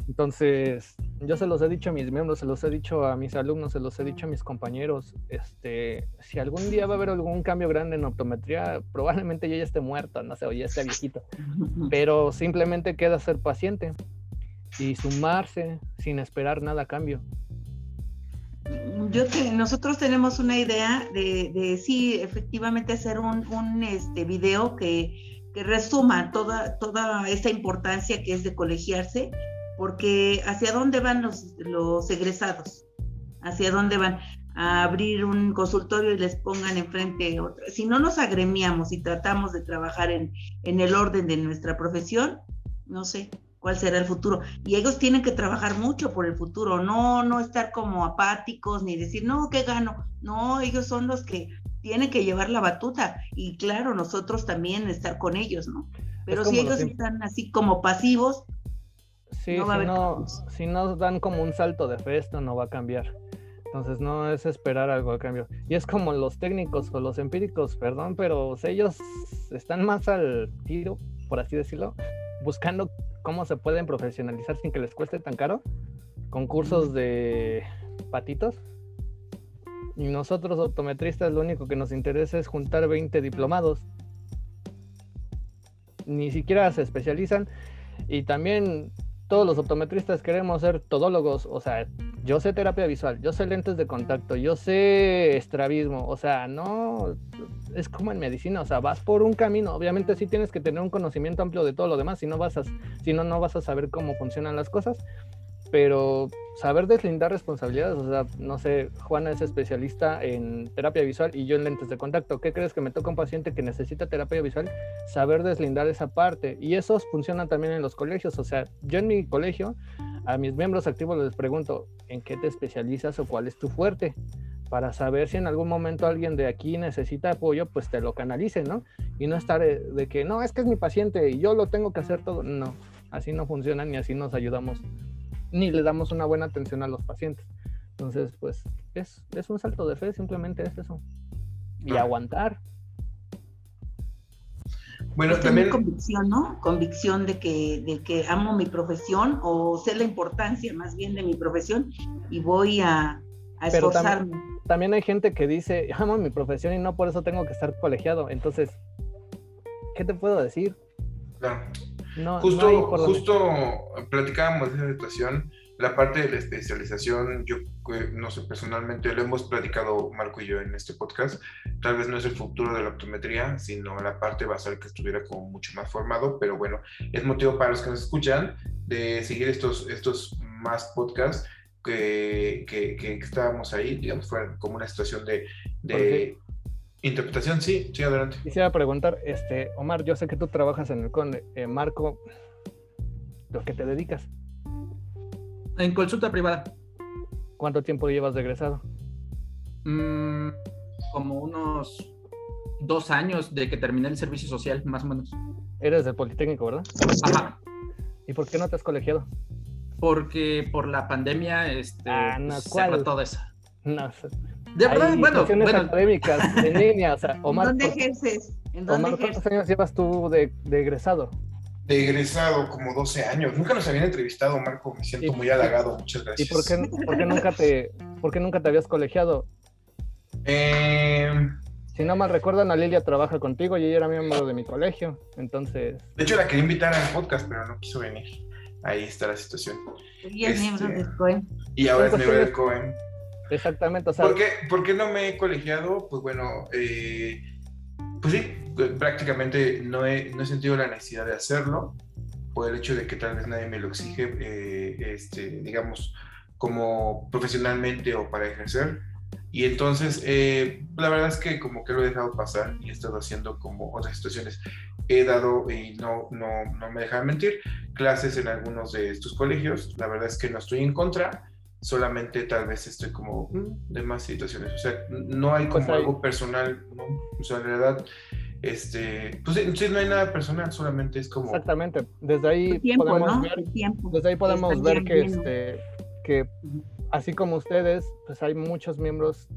Entonces, yo se los he dicho a mis miembros, se los he dicho a mis alumnos, se los he dicho a mis compañeros, este, si algún día va a haber algún cambio grande en optometría, probablemente yo ya esté muerto, no sé, o ya esté viejito, pero simplemente queda ser paciente y sumarse sin esperar nada a cambio. Yo que nosotros tenemos una idea de, de sí, efectivamente hacer un, este video que, resuma toda, toda esta importancia que es de colegiarse porque hacia dónde van los, los egresados, hacia dónde van a abrir un consultorio y les pongan enfrente otra. Si no nos agremiamos y tratamos de trabajar en, en el orden de nuestra profesión, no sé cuál será el futuro. Y ellos tienen que trabajar mucho por el futuro, no, no estar como apáticos ni decir, no, ¿qué gano? No, ellos son los que tienen que llevar la batuta y claro, nosotros también estar con ellos, ¿no? Pero si ellos están así como pasivos, Sí, si, no, si no dan como un salto de fe, esto no va a cambiar. Entonces no es esperar algo a cambio. Y es como los técnicos o los empíricos, perdón, pero ellos están más al tiro, por así decirlo, buscando cómo se pueden profesionalizar sin que les cueste tan caro, con cursos de patitos. Y nosotros optometristas lo único que nos interesa es juntar 20 diplomados. Ni siquiera se especializan. Y también todos los optometristas queremos ser todólogos, o sea, yo sé terapia visual, yo sé lentes de contacto, yo sé estrabismo, o sea, no es como en medicina, o sea, vas por un camino, obviamente sí tienes que tener un conocimiento amplio de todo lo demás, si no vas a, si no, no vas a saber cómo funcionan las cosas, pero saber deslindar responsabilidades, o sea, no sé, Juana es especialista en terapia visual y yo en lentes de contacto. ¿Qué crees que me toca un paciente que necesita terapia visual? Saber deslindar esa parte. Y eso funciona también en los colegios, o sea, yo en mi colegio a mis miembros activos les pregunto, ¿en qué te especializas o cuál es tu fuerte? Para saber si en algún momento alguien de aquí necesita apoyo, pues te lo canalice, ¿no? Y no estar de, de que, no, es que es mi paciente y yo lo tengo que hacer todo. No, así no funciona ni así nos ayudamos ni le damos una buena atención a los pacientes. Entonces, pues es, es un salto de fe, simplemente es eso. Y aguantar. Bueno, también convicción, ¿no? Convicción de que, de que amo mi profesión o sé la importancia más bien de mi profesión y voy a, a esforzarme. También, también, hay gente que dice, amo mi profesión y no por eso tengo que estar colegiado. Entonces, ¿qué te puedo decir? Claro justo, justo platicábamos de esa situación, la parte de la especialización, yo eh, no sé, personalmente lo hemos platicado Marco y yo en este podcast, tal vez no es el futuro de la optometría, sino la parte basal que estuviera como mucho más formado, pero bueno, es motivo para los que nos escuchan de seguir estos, estos más podcasts que, que, que estábamos ahí, digamos, fue como una situación de, de Interpretación, sí, sí, adelante. Quisiera preguntar, este, Omar, yo sé que tú trabajas en el CONDE. Eh, Marco, ¿lo que te dedicas? En consulta privada. ¿Cuánto tiempo llevas de egresado? Mm, como unos dos años de que terminé el servicio social, más o menos. Eres del Politécnico, ¿verdad? Ajá. ¿Y por qué no te has colegiado? Porque por la pandemia este, ah, no, pues, todo eso. No, de verdad, bueno, bueno. académicas en línea, o sea, Omar. ¿Dónde ejerces? ¿En dónde Omar, ¿cuántos años llevas tú de, de, egresado? De egresado, como 12 años. Nunca nos habían entrevistado, Marco. Me siento muy halagado. Muchas gracias. ¿Y por qué, por qué, nunca, te, por qué nunca te habías colegiado? Eh... Si no mal recuerdo, Ana Lilia trabaja contigo y ella era miembro de mi colegio. Entonces. De hecho, la quería invitar al podcast, pero no quiso venir. Ahí está la situación. Y es miembro este, del COEM. Y ahora es miembro del COEM. Exactamente, o sea. ¿Por qué, ¿Por qué no me he colegiado? Pues bueno, eh, pues sí, prácticamente no he, no he sentido la necesidad de hacerlo, por el hecho de que tal vez nadie me lo exige, eh, este, digamos, como profesionalmente o para ejercer. Y entonces, eh, la verdad es que como que lo he dejado pasar y he estado haciendo como otras situaciones. He dado, y no, no, no me dejan mentir, clases en algunos de estos colegios. La verdad es que no estoy en contra, solamente tal vez estoy como mm, de más situaciones. O sea, no hay como algo personal, ¿no? O sea, en realidad, este, pues sí, no hay nada personal, solamente es como... Exactamente, desde ahí podemos ver, desde ahí podemos ver que, este, que así como ustedes, pues hay muchos miembros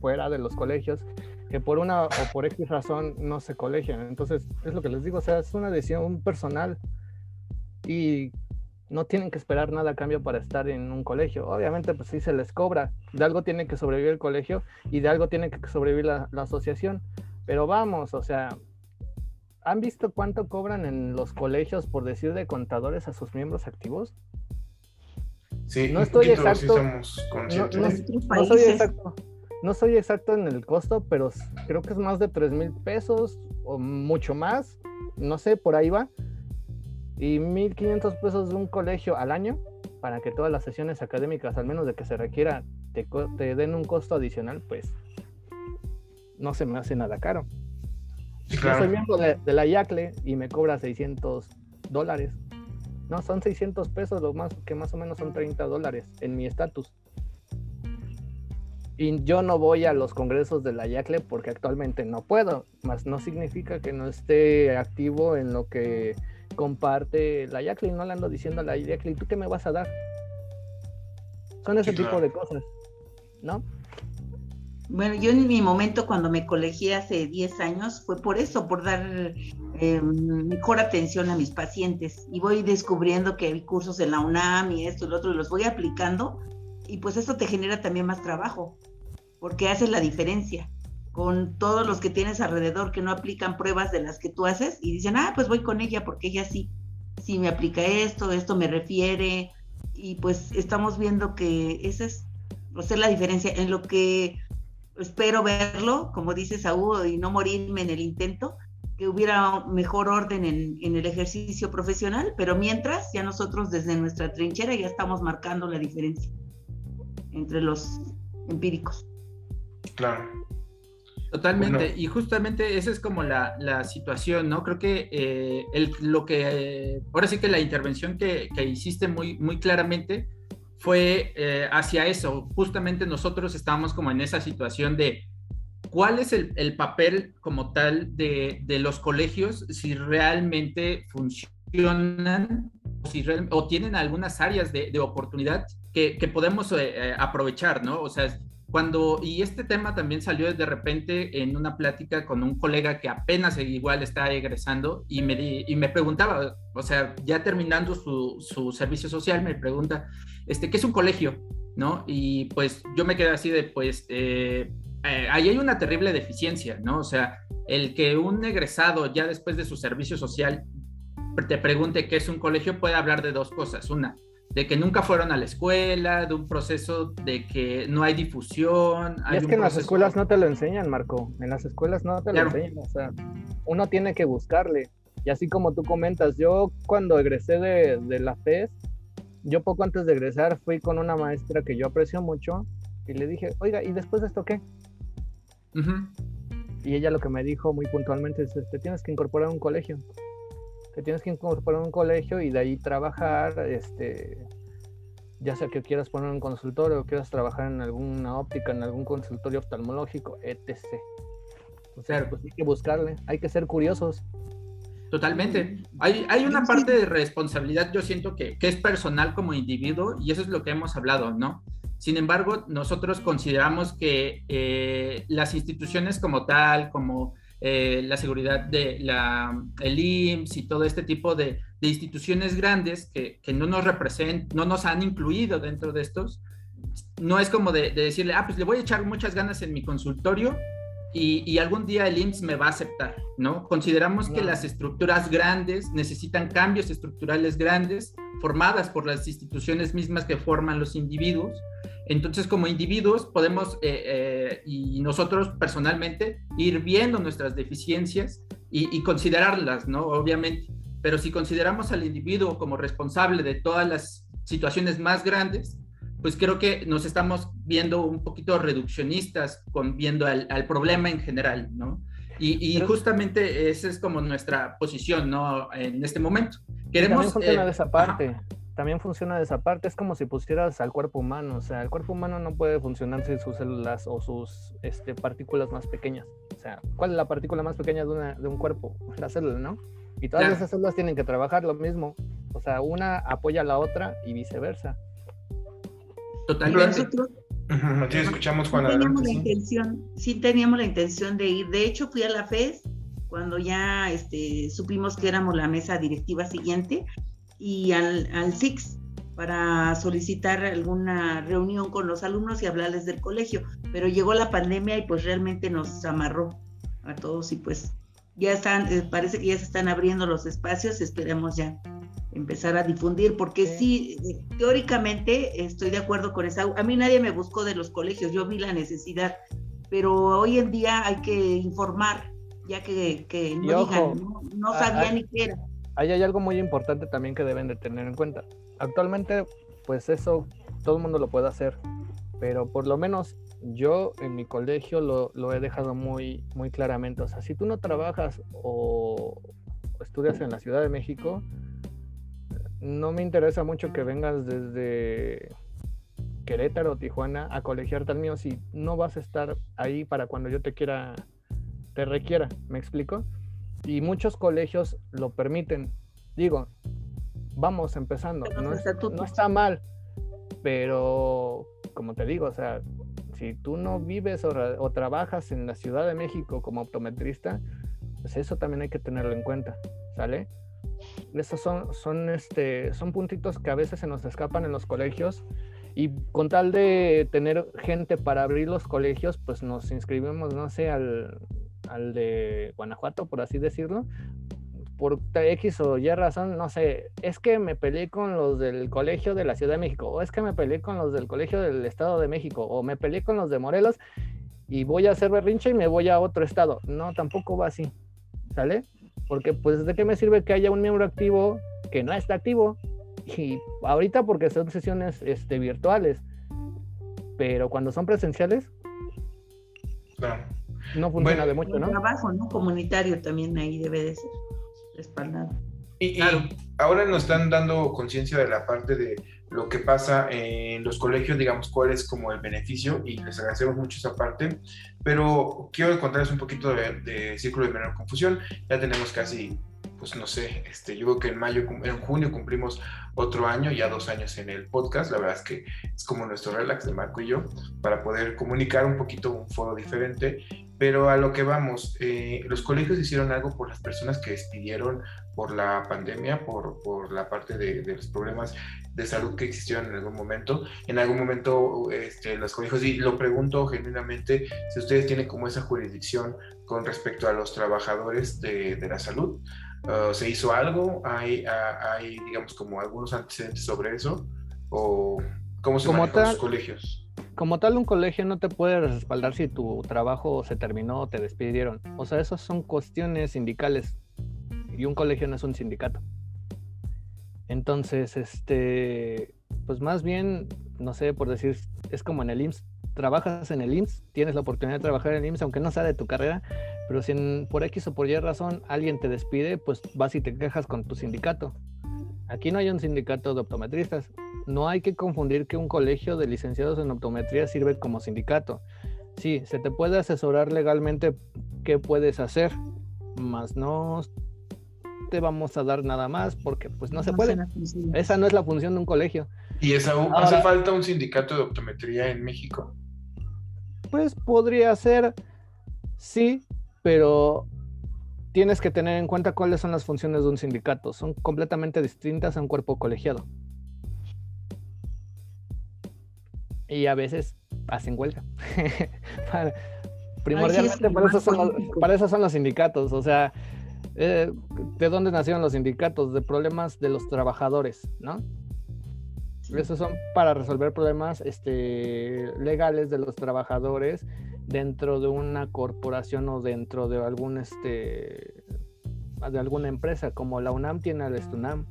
fuera de los colegios que por una o por X razón no se colegian. Entonces, es lo que les digo, o sea, es una decisión personal y no tienen que esperar nada a cambio para estar en un colegio. Obviamente, pues sí se les cobra. De algo tiene que sobrevivir el colegio y de algo tiene que sobrevivir la, la asociación. Pero vamos, o sea, ¿han visto cuánto cobran en los colegios, por decir, de contadores a sus miembros activos? Sí, No estoy exacto. sí No, soy exacto. No soy exacto en el costo, pero creo que es más de 3 mil pesos o mucho más. No sé, por ahí va. Y 1.500 pesos de un colegio al año para que todas las sesiones académicas, al menos de que se requiera, te, den un costo adicional, pues no se me hace nada caro. Yo soy miembro de, de la IACLE y me cobra 600 dólares. No, son 600 pesos, lo más que más o menos son 30 dólares en mi estatus. Y yo no voy a los congresos de la IACLE porque actualmente no puedo, más no significa que no esté activo en lo que comparte la IACLE. No le ando diciendo a la ¿y tú qué me vas a dar? Son ese Sí, tipo claro. de cosas, ¿no? Bueno, yo en mi momento cuando me colegié hace 10 años fue por eso, por dar eh, mejor atención a mis pacientes. Y voy descubriendo que hay cursos en la UNAM y esto y lo otro, y los voy aplicando. Y pues eso te genera también más trabajo, porque haces la diferencia con todos los que tienes alrededor que no aplican pruebas de las que tú haces y dicen, ah, pues voy con ella porque ella sí, sí me aplica esto, esto me refiere. Y pues estamos viendo que esa es hacer la diferencia en lo que espero verlo, como dice Saúl, y no morirme en el intento, que hubiera mejor orden en, en, el ejercicio profesional, pero mientras ya nosotros desde nuestra trinchera ya estamos marcando la diferencia entre los empíricos. Claro. Totalmente, Bueno. y justamente esa es como la, la situación, ¿no? Creo que eh, el, lo que, eh, ahora sí que la intervención que, que hiciste muy, muy claramente fue eh, hacia eso. Justamente nosotros estábamos como en esa situación de cuál es el, el papel como tal de, de, los colegios, si realmente funcionan o, si real, o tienen algunas áreas de, de oportunidad que, que podemos eh, aprovechar, ¿no? O sea, cuando, y este tema también salió de repente en una plática con un colega que apenas igual está egresando y me, di, y me preguntaba, o sea, ya terminando su, su, servicio social, me pregunta, este, ¿qué es un colegio? ¿No? Y pues yo me quedé así de, pues, eh, eh, ahí hay una terrible deficiencia, ¿no? O sea, el que un egresado ya después de su servicio social te pregunte qué es un colegio puede hablar de dos cosas. Una, de que nunca fueron a la escuela, de un proceso de que no hay difusión. Hay y es que en las escuelas no te lo enseñan, Marco. En las escuelas no te claro. lo enseñan. O sea, uno tiene que buscarle. Y así como tú comentas, yo cuando egresé de, de la FES, yo poco antes de egresar fui con una maestra que yo aprecio mucho y le dije, oiga, ¿y después de esto qué? Uh -huh. Y ella lo que me dijo muy puntualmente es, te tienes que incorporar a un colegio te tienes que incorporar a un colegio y de ahí trabajar, este, ya sea que quieras poner un consultorio o quieras trabajar en alguna óptica, en algún consultorio oftalmológico, etc. O sea, pues hay que buscarle, hay que ser curiosos. Totalmente. Hay, hay una parte de responsabilidad, yo siento que, que es personal como individuo y eso es lo que hemos hablado, ¿no? Sin embargo, nosotros consideramos que eh, las instituciones como tal, como eh, la seguridad de la, el IMSS y todo este tipo de, de instituciones grandes que, que, no nos representan, no nos han incluido dentro de estos, no es como de, de, decirle, ah, pues le voy a echar muchas ganas en mi consultorio y, y algún día el IMSS me va a aceptar, ¿no? Consideramos no. que las estructuras grandes necesitan cambios estructurales grandes formadas por las instituciones mismas que forman los individuos. Entonces, como individuos, podemos, eh, eh, y nosotros personalmente, ir viendo nuestras deficiencias y, y, considerarlas, ¿no? Obviamente. Pero si consideramos al individuo como responsable de todas las situaciones más grandes, pues creo que nos estamos viendo un poquito reduccionistas con viendo al, al problema en general, ¿no? Y, y justamente esa es como nuestra posición, ¿no? En este momento. Queremos... También eh, esa parte. Ajá también funciona de esa parte, es como si pusieras al cuerpo humano, o sea, el cuerpo humano no puede funcionar sin sus células o sus este, partículas más pequeñas. O sea, ¿cuál es la partícula más pequeña de, una, de un cuerpo? La célula, ¿no? Y todas esas células tienen que trabajar lo mismo. O sea, una apoya a la otra y viceversa. Totalmente. Nosotros Sí, escuchamos, Juan. sí teníamos la sí. intención, sí teníamos la intención de ir. De hecho, fui a la FES cuando ya este, supimos que éramos la mesa directiva siguiente y al, al SIX para solicitar alguna reunión con los alumnos y hablarles del colegio. Pero llegó la pandemia y pues realmente nos amarró a todos y pues ya están, eh, parece que ya se están abriendo los espacios, esperemos ya empezar a difundir, porque sí, teóricamente estoy de acuerdo con esa. A mí nadie me buscó de los colegios, yo vi la necesidad, pero hoy en día hay que informar, ya que, que no ojo, digan, no, no sabía ni qué era. Ahí hay algo muy importante también que deben de tener en cuenta. Actualmente, pues eso todo el mundo lo puede hacer, pero por lo menos yo en mi colegio lo, he dejado muy, muy claramente. O sea, si tú no trabajas o, o estudias en la Ciudad de México, no me interesa mucho que vengas desde Querétaro o Tijuana a colegiarte al mío si no vas a estar ahí para cuando yo te quiera, te requiera. ¿Me explico? Y muchos colegios lo permiten. Digo, vamos empezando. No, es- estatutos. no está mal, pero como te digo, o sea, si tú no vives o trabajas en la Ciudad de México como optometrista, pues eso también hay que tenerlo en cuenta, ¿sale? Esos son, son, este, son puntitos que a veces se nos escapan en los colegios y con tal de tener gente para abrir los colegios, pues nos inscribimos, no sé, al, al de Guanajuato, por así decirlo, por X o Y razón, no sé, es que me peleé con los del colegio de la Ciudad de México, o es que me peleé con los del colegio del Estado de México, o me peleé con los de Morelos y voy a hacer berrinche y me voy a otro estado. No, tampoco va así, ¿sale? Porque pues de qué me sirve que haya un miembro activo que no está activo y ahorita porque son sesiones este, virtuales, pero cuando son presenciales Claro. No funciona Bueno, de mucho, El ¿no? trabajo, ¿no? Comunitario también ahí debe de ser respaldado. Y, y Claro. ahora nos están dando conciencia de la parte de lo que pasa en los colegios, digamos, cuál es como el beneficio, y les agradecemos mucho esa parte, pero quiero contarles un poquito de, de Círculo de Menor Confusión. Ya tenemos casi, pues no sé, este, yo creo que en mayo, en junio cumplimos otro año, ya dos años en el podcast. La verdad es que es como nuestro relax de Marco y yo, para poder comunicar un poquito un foro diferente. Pero a lo que vamos, eh, los colegios hicieron algo por las personas que despidieron por la pandemia, por, por la parte de, de los problemas de salud que existieron en algún momento. En algún momento este, los colegios, y lo pregunto genuinamente, si ustedes tienen como esa jurisdicción con respecto a los trabajadores de, de la salud. Uh, ¿Se hizo algo? ¿Hay, ¿Hay, digamos, como algunos antecedentes sobre eso? ¿O cómo se manejan los colegios? Como tal, un colegio no te puede respaldar si tu trabajo se terminó o te despidieron. O sea, esas son cuestiones sindicales. Y un colegio no es un sindicato. Entonces, este, pues más bien, no sé, por decir, es como en el IMSS. Trabajas en el IMSS, tienes la oportunidad de trabajar en el IMSS, aunque no sea de tu carrera, pero si en- por X o por Y razón alguien te despide, pues vas y te quejas con tu sindicato. Aquí no hay un sindicato de optometristas. No hay que confundir que un colegio de licenciados en optometría sirve como sindicato. Sí, se te puede asesorar legalmente qué puedes hacer, más no te vamos a dar nada más porque pues no se No puede. se. Esa no es la función de un colegio. ¿Y esa, hace Ahora- falta un sindicato de optometría en México? Pues podría ser, sí, pero tienes que tener en cuenta cuáles son las funciones de un sindicato. Son completamente distintas a un cuerpo colegiado. Y a veces hacen huelga. Para- Primordialmente, como para, eso más son los, político. para eso son los sindicatos. O sea, eh, ¿de dónde nacieron los sindicatos? De problemas de los trabajadores, ¿no? Sí. Esos son para resolver problemas este, legales de los trabajadores dentro de una corporación o dentro de algún este de alguna empresa, como la UNAM tiene al Estunam,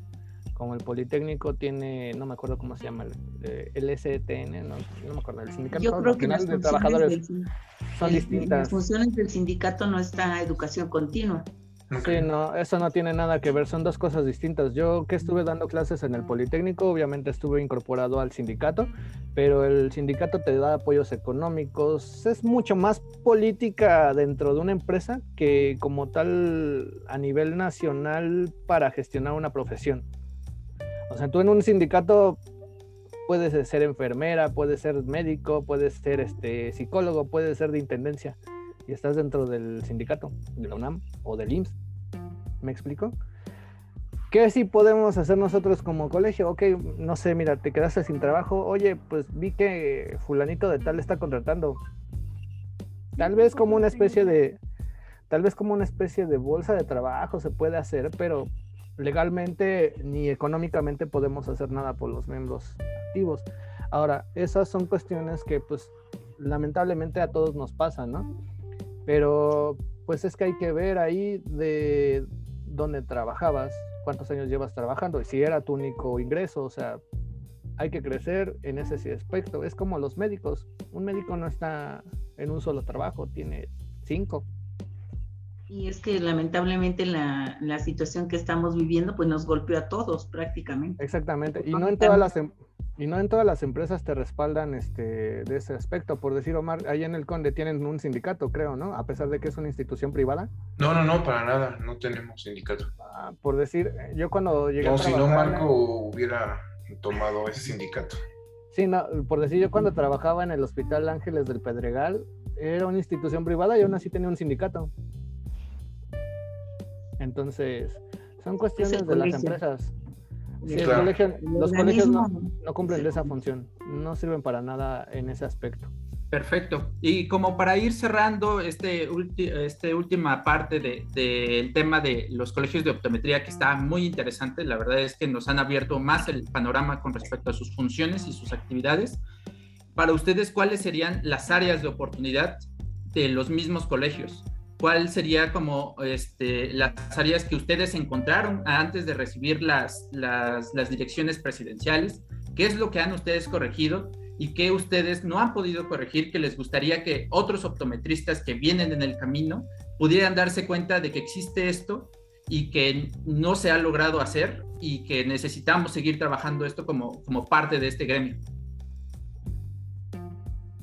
como el Politécnico tiene, no me acuerdo cómo se llama, el, eh, el STN, no, no me acuerdo, el Sindicato Yo creo que las de Trabajadores del, son el- las distintas. funciones del sindicato no está educación continua. Sí, no, eso no tiene nada que ver, son dos cosas distintas. Yo que estuve dando clases en el Politécnico, obviamente estuve incorporado al sindicato, pero el sindicato te da apoyos económicos, es mucho más política dentro de una empresa que como tal a nivel nacional para gestionar una profesión. O sea, tú en un sindicato puedes ser enfermera, puedes ser médico, puedes ser este, psicólogo, puedes ser de intendencia y estás dentro del sindicato, de la UNAM o del IMSS. ¿Me explico? ¿Qué sí podemos hacer nosotros como colegio? Ok, no sé, mira, te quedaste sin trabajo. Oye, pues vi que fulanito de tal está contratando. Tal vez como una especie de, tal vez como una especie de bolsa de trabajo se puede hacer, pero legalmente ni económicamente podemos hacer nada por los miembros activos. Ahora, esas son cuestiones que pues lamentablemente a todos nos pasan, ¿no? Pero pues es que hay que ver ahí de dónde trabajabas, cuántos años llevas trabajando y si era tu único ingreso, o sea, hay que crecer en ese aspecto. Es como los médicos, un médico no está en un solo trabajo, tiene cinco. Y es que lamentablemente la, la situación que estamos viviendo pues nos golpeó a todos prácticamente. Exactamente, y no en todas las, y no en todas las empresas te respaldan este, de ese aspecto. Por decir, Omar, ahí en el Conde tienen un sindicato, creo, ¿no? A pesar de que es una institución privada. No, no, no, para nada, no tenemos sindicato. Ah, por decir, yo cuando llegué no, a trabajar... si no, Marco hubiera tomado ese sindicato. Sí, no, por decir, yo cuando trabajaba en el Hospital Ángeles del Pedregal, era una institución privada y aún así tenía un sindicato. Entonces, son cuestiones de las empresas los colegios no, cumplen de esa función, no sirven para nada en ese aspecto. Perfecto. Y como para ir cerrando este, este última parte del de, tema de los colegios de optometría, que está muy interesante, la verdad es que nos han abierto más el panorama con respecto a sus funciones y sus actividades. Para ustedes, ¿cuáles serían las áreas de oportunidad de los mismos colegios? Cuál sería como este, las áreas que ustedes encontraron antes de recibir las, direcciones presidenciales, qué es lo que han ustedes corregido y qué ustedes no han podido corregir que les gustaría que otros optometristas que vienen en el camino pudieran darse cuenta de que existe esto y que no se ha logrado hacer y que necesitamos seguir trabajando esto como parte de este gremio.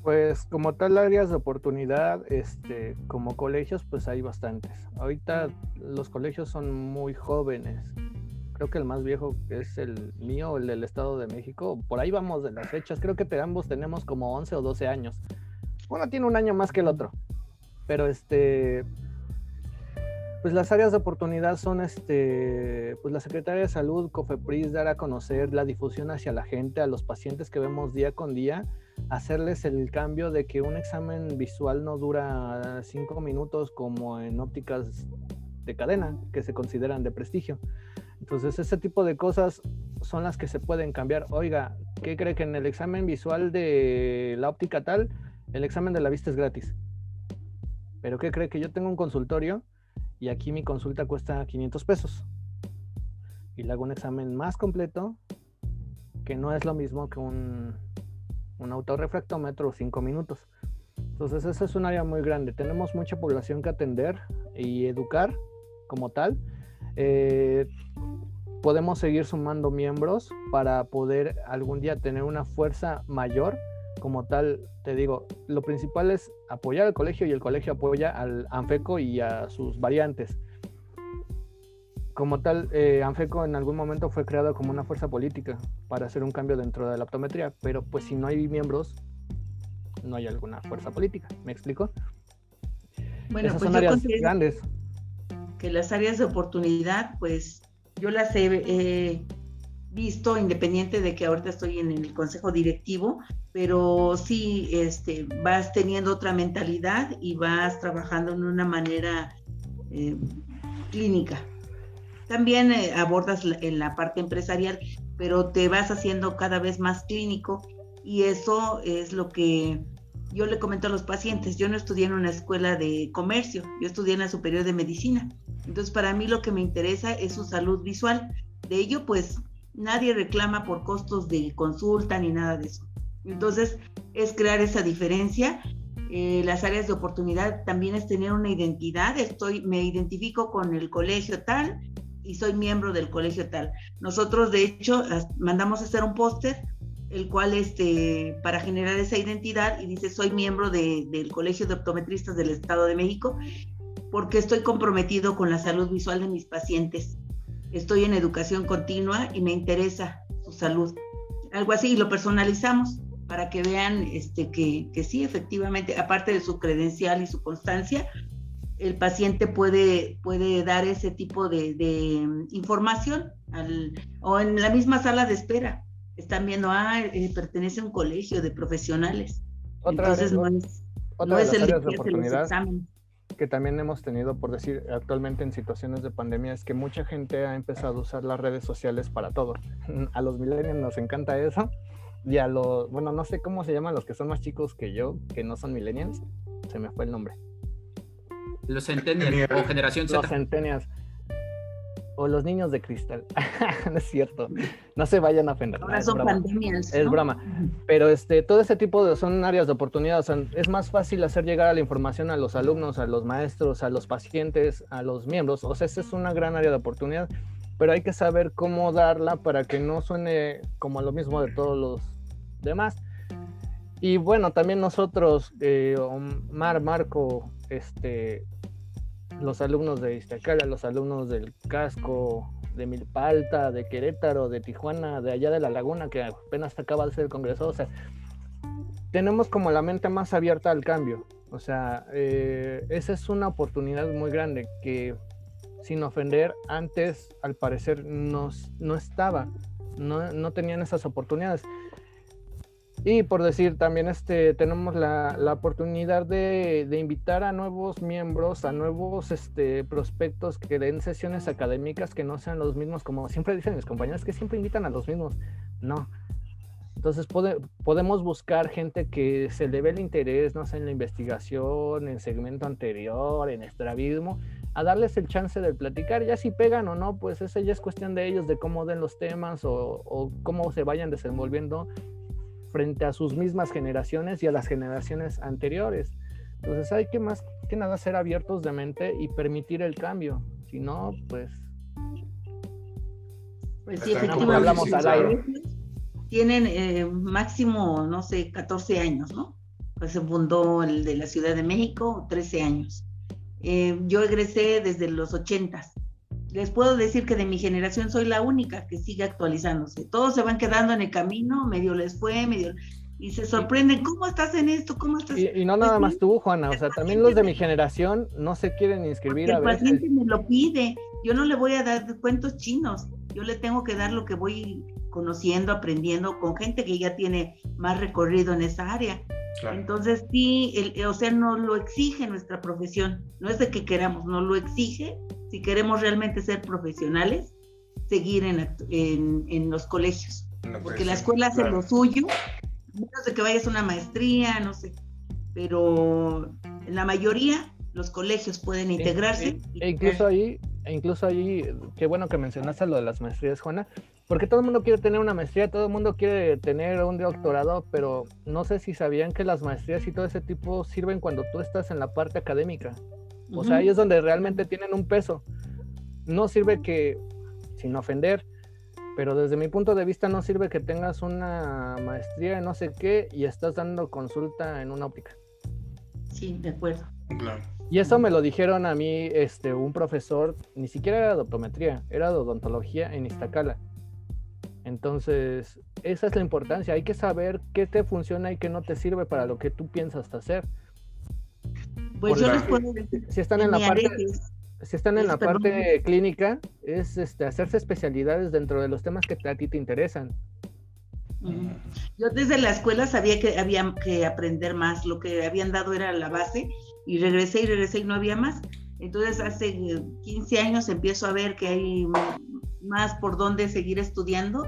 Pues como tal áreas de oportunidad, este, como colegios, pues hay bastantes. Ahorita los colegios son muy jóvenes. Creo que el más viejo es el mío, el del Estado de México. Por ahí vamos de las fechas. Creo que ambos tenemos como 11 o 12 años. Uno tiene un año más que el otro. Pero este, pues las áreas de oportunidad son este, pues la Secretaría de Salud, COFEPRIS, dar a conocer la difusión hacia la gente, a los pacientes que vemos día con día hacerles el cambio de que un examen visual no dura cinco minutos como en ópticas de cadena que se consideran de prestigio. Entonces ese tipo de cosas son las que se pueden cambiar. Oiga, ¿qué cree que en el examen visual de la óptica tal, el examen de la vista es gratis? Pero ¿qué cree que yo tengo un consultorio y aquí mi consulta cuesta 500 pesos? Y le hago un examen más completo que no es lo mismo que un un autorrefractómetro cinco minutos. Entonces, esa es un área muy grande. Tenemos mucha población que atender y educar como tal. Eh, podemos seguir sumando miembros para poder algún día tener una fuerza mayor. Como tal, te digo, lo principal es apoyar al colegio y el colegio apoya al ANFECO y a sus variantes como tal, eh, Anfeco en algún momento fue creado como una fuerza política para hacer un cambio dentro de la optometría, pero pues si no hay miembros, no hay alguna fuerza política. ¿Me explico? Bueno, Esas pues son áreas grandes. Que las áreas de oportunidad, pues yo las he visto, independiente de que ahorita estoy en el consejo directivo, pero sí este, vas teniendo otra mentalidad y vas trabajando en una manera eh, clínica también eh, abordas en la parte empresarial, pero te vas haciendo cada vez más clínico y eso es lo que yo le comento a los pacientes. Yo no estudié en una escuela de comercio, yo estudié en la superior de medicina. Entonces, para mí lo que me interesa es su salud visual. De ello, pues nadie reclama por costos de consulta ni nada de eso. Entonces, es crear esa diferencia. Eh, las áreas de oportunidad también es tener una identidad. Estoy, me identifico con el colegio tal, y soy miembro del colegio tal. Nosotros, de hecho, mandamos a hacer un póster, el cual, este, para generar esa identidad, y dice, soy miembro del Colegio de Optometristas del Estado de México, porque estoy comprometido con la salud visual de mis pacientes. Estoy en educación continua y me interesa su salud. algo así, y lo personalizamos para que vean este, que, que sí, efectivamente, aparte de su credencial y su constancia, el paciente puede, puede dar ese tipo de, de información al, o en la misma sala de espera. Están viendo, ah, eh, pertenece a un colegio de profesionales. Entonces no es, no es el de oportunidad que también hemos tenido, por decir, actualmente en situaciones de pandemia, es que mucha gente ha empezado a usar las redes sociales para todo. A los millennials nos encanta eso. Y a los, bueno, no sé cómo se llaman los que son más chicos que yo, que no son millennials. Se me fue el nombre. Los centennials o generación Z. Los centennials. O los niños de cristal. no es cierto. No se vayan a ofender. Ahora son pandemias. Es broma. Pero este, todo ese tipo de son áreas de oportunidad. es más fácil hacer llegar a la información a los alumnos, a los maestros, a los pacientes, a los miembros. O sea, esa es una gran área de oportunidad. Pero hay que saber cómo darla para que no suene como lo mismo de todos los demás. Y bueno, también nosotros, eh, Mar, Marco, este, los alumnos de Iztacala, los alumnos del Casco, de Milpalta, de Querétaro, de Tijuana, de allá de la Laguna, que apenas acaba de ser el Congreso, o sea, tenemos como la mente más abierta al cambio. O sea, eh, esa es una oportunidad muy grande que, sin ofender, antes al parecer no, no estaba, no, no tenían esas oportunidades. Y por decir, también este, tenemos la, la oportunidad de, de, invitar a nuevos miembros, a nuevos este, prospectos que den sesiones académicas que no sean los mismos, como siempre dicen mis compañeros, que siempre invitan a los mismos. No. Entonces podemos buscar gente que se le ve el interés, no sé, en la investigación, en segmento anterior, en estrabismo, a darles el chance de platicar. Ya si pegan o no, pues esa ya es cuestión de ellos, de cómo den los temas o, o cómo se vayan desenvolviendo frente a sus mismas generaciones y a las generaciones anteriores. Entonces hay que más que nada ser abiertos de mente y permitir el cambio. Si no, pues... Pues sí, efectivamente. al aire. Tienen eh, máximo, no sé, 14 años, ¿no? Pues se fundó el de la Ciudad de México, 13 años. Eh, yo egresé desde los 80 les puedo decir que de mi generación soy la única que sigue actualizándose. Todos se van quedando en el camino, medio les fue, medio... Y se sorprenden, ¿cómo estás en esto? ¿Cómo estás? Y, y no nada pues más tú, Juana, o sea, también los de mi generación no se quieren inscribir a veces. El paciente me lo pide, yo no le voy a dar cuentos chinos, yo le tengo que dar lo que voy conociendo, aprendiendo con gente que ya tiene más recorrido en esa área. Entonces, sí, el, o sea, no lo exige nuestra profesión, no es de que queramos, no lo exige si queremos realmente ser profesionales, seguir en, en, los colegios. porque la escuela hace lo suyo, menos de que vayas a una maestría, no sé, pero en la mayoría los colegios pueden integrarse. E, incluso ahí, e incluso ahí, qué bueno que mencionaste lo de las maestrías, Juana, porque todo el mundo quiere tener una maestría, todo el mundo quiere tener un doctorado, pero no sé si sabían que las maestrías y todo ese tipo sirven cuando tú estás en la parte académica. O sea, ahí es donde realmente tienen un peso. No sirve que, sin ofender, pero desde mi punto de vista no sirve que tengas una maestría en no sé qué y estás dando consulta en una óptica. Sí, de acuerdo. Claro. Y eso me lo dijeron a mí este, un profesor, ni siquiera era de optometría, era de odontología en Iztacala. Entonces, esa es la importancia. Hay que saber qué te funciona y qué no te sirve para lo que tú piensas hacer. Pues yo les puedo decir, si están en, la parte, si están en la parte clínica, es este, hacerse especialidades dentro de los temas que a ti te interesan. Yo desde la escuela sabía que había que aprender más, lo que habían dado era la base y regresé y regresé y no había más. Entonces hace 15 años empiezo a ver que hay más por dónde seguir estudiando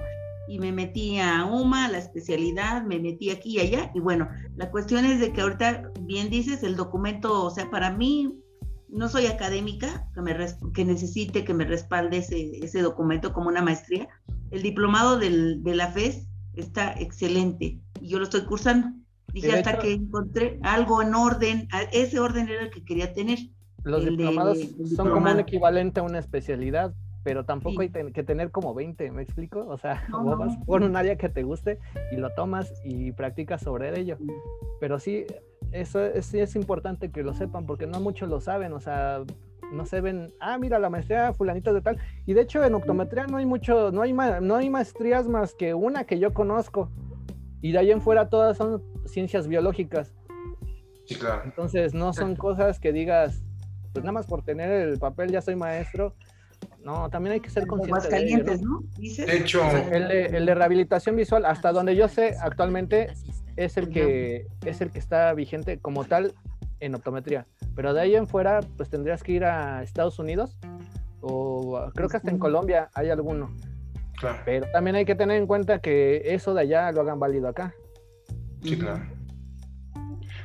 y me metí a UMA, a la especialidad, me metí aquí y allá. Y bueno, la cuestión es de que ahorita, bien dices, el documento, o sea, para mí, no soy académica que, me, que necesite que me respalde ese, ese documento como una maestría. El diplomado del, de la FES está excelente y yo lo estoy cursando. Dije hasta que encontré algo en orden, ese orden era el que quería tener. Los diplomados son como un equivalente a una especialidad, pero tampoco hay que tener como 20, ¿me explico? O sea, vas por un área que te guste y lo tomas y practicas sobre ello. Pero sí, eso es, es importante que lo sepan porque no muchos lo saben, o sea, no se ven, ah, mira, la maestría fulanita de tal. Y de hecho en optometría no hay mucho, no hay, no hay maestrías más que una que yo conozco. Y de ahí en fuera todas son ciencias biológicas. Sí, claro. Entonces no son cosas que digas, pues nada más por tener el papel ya soy maestro. No, también hay que ser consciente de ¿no? De hecho, el de, el de, rehabilitación visual, hasta donde yo sé, actualmente es el que es el que está vigente como tal en optometría. Pero de ahí en fuera, pues tendrías que ir a Estados Unidos o creo que hasta en Colombia hay alguno. Claro. Pero también hay que tener en cuenta que eso de allá lo hagan válido acá. Sí, claro.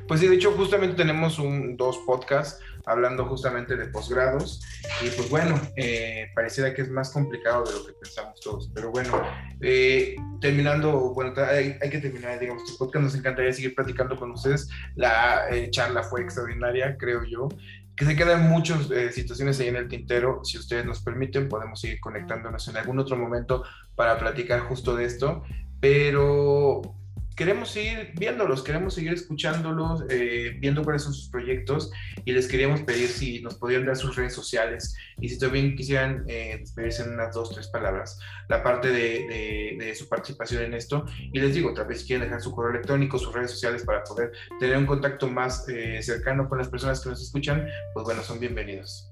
Pues sí, de hecho justamente tenemos un, dos podcasts hablando justamente de posgrados y pues bueno, eh, pareciera que es más complicado de lo que pensamos todos, pero bueno, eh, terminando, bueno, hay, que terminar, digamos, este podcast, nos encantaría seguir platicando con ustedes, la eh, charla fue extraordinaria, creo yo, que se quedan muchas situaciones ahí en el tintero. Si ustedes nos permiten, podemos seguir conectándonos en algún otro momento para platicar justo de esto. Pero queremos seguir viéndolos, queremos seguir escuchándolos, eh, viendo cuáles son sus proyectos y les queríamos pedir si nos podían dar sus redes sociales y si también quisieran eh, despedirse en unas dos, tres palabras, la parte de, su participación en esto. Y les digo, tal vez si quieren dejar su correo electrónico, sus redes sociales para poder tener un contacto más eh, cercano con las personas que nos escuchan, pues bueno, son bienvenidos.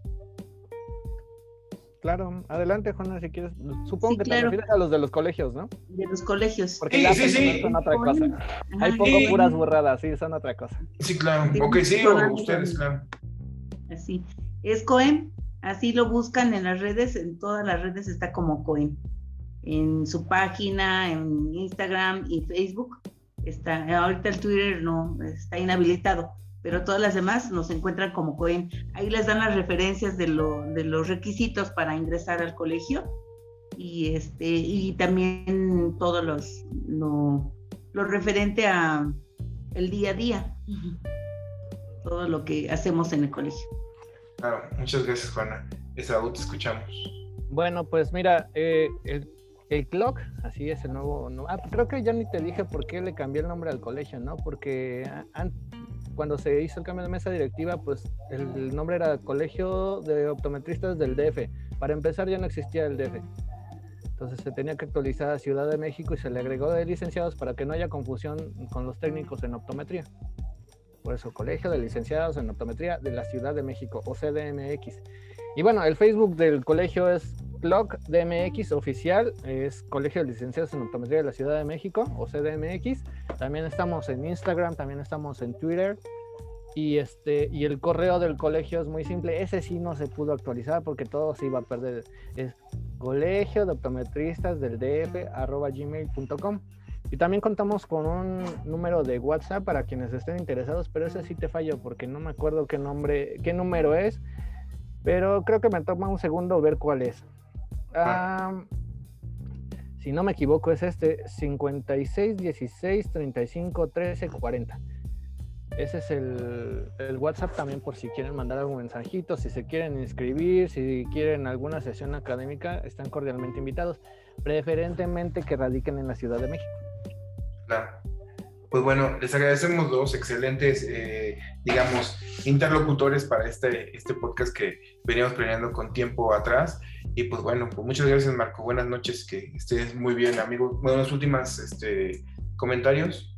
Claro, adelante, Juana, si quieres. Supongo que te refieres a los de los colegios, ¿no? De los colegios. Porque sí, sí, son otra cosa. Hay poco puras burradas, sí, son otra cosa. Sí, claro. Ok, sí, o ustedes, claro. Así. Es Coem, así lo buscan en las redes, en todas las redes está como Coem. En su página, en Instagram y Facebook. Está, ahorita el Twitter no está inhabilitado pero todas las demás nos encuentran como COEM. Ahí les dan las referencias de, los requisitos para ingresar al colegio y, este, y también todo los, lo, referente a el día a día, todo lo que hacemos en el colegio. Claro, muchas gracias Juana. Esaú, te escuchamos. Bueno, pues mira, eh, el, el Clock, así es el nuevo, ah, creo que ya ni te dije por qué le cambié el nombre al colegio, ¿no? Porque cuando se hizo el cambio de mesa directiva, pues el nombre era Colegio de Optometristas del DF. Para empezar ya no existía el DF. Entonces se tenía que actualizar a Ciudad de México y se le agregó de licenciados para que no haya confusión con los técnicos en optometría. Por eso, Colegio de Licenciados en Optometría de la Ciudad de México, o CDMX. Y bueno, el Facebook del colegio es CLOC DMX oficial, es Colegio de Licenciados en Optometría de la Ciudad de México, o CDMX. También estamos en Instagram, también estamos en Twitter. Y, este, y el correo del colegio es muy simple. Ese sí no se pudo actualizar porque todo se iba a perder. Es colegio de optometristas del DF arroba gmail.com. Y también contamos con un número de WhatsApp para quienes estén interesados, pero ese sí te fallo porque no me acuerdo qué nombre, qué número es. Pero creo que me toma un segundo ver cuál es si no me equivoco, es este 56 16 35 13 40. Ese es el, el, WhatsApp también por si quieren mandar algún mensajito, si se quieren inscribir, si quieren alguna sesión académica, están cordialmente invitados, preferentemente que radiquen en la Ciudad de México. Claro. Pues bueno, les agradecemos dos excelentes, eh, digamos, interlocutores para este, este podcast que veníamos planeando con tiempo atrás. Y pues bueno, pues muchas gracias Marco, buenas noches, que estés muy bien, amigo. Bueno, los últimos este, comentarios.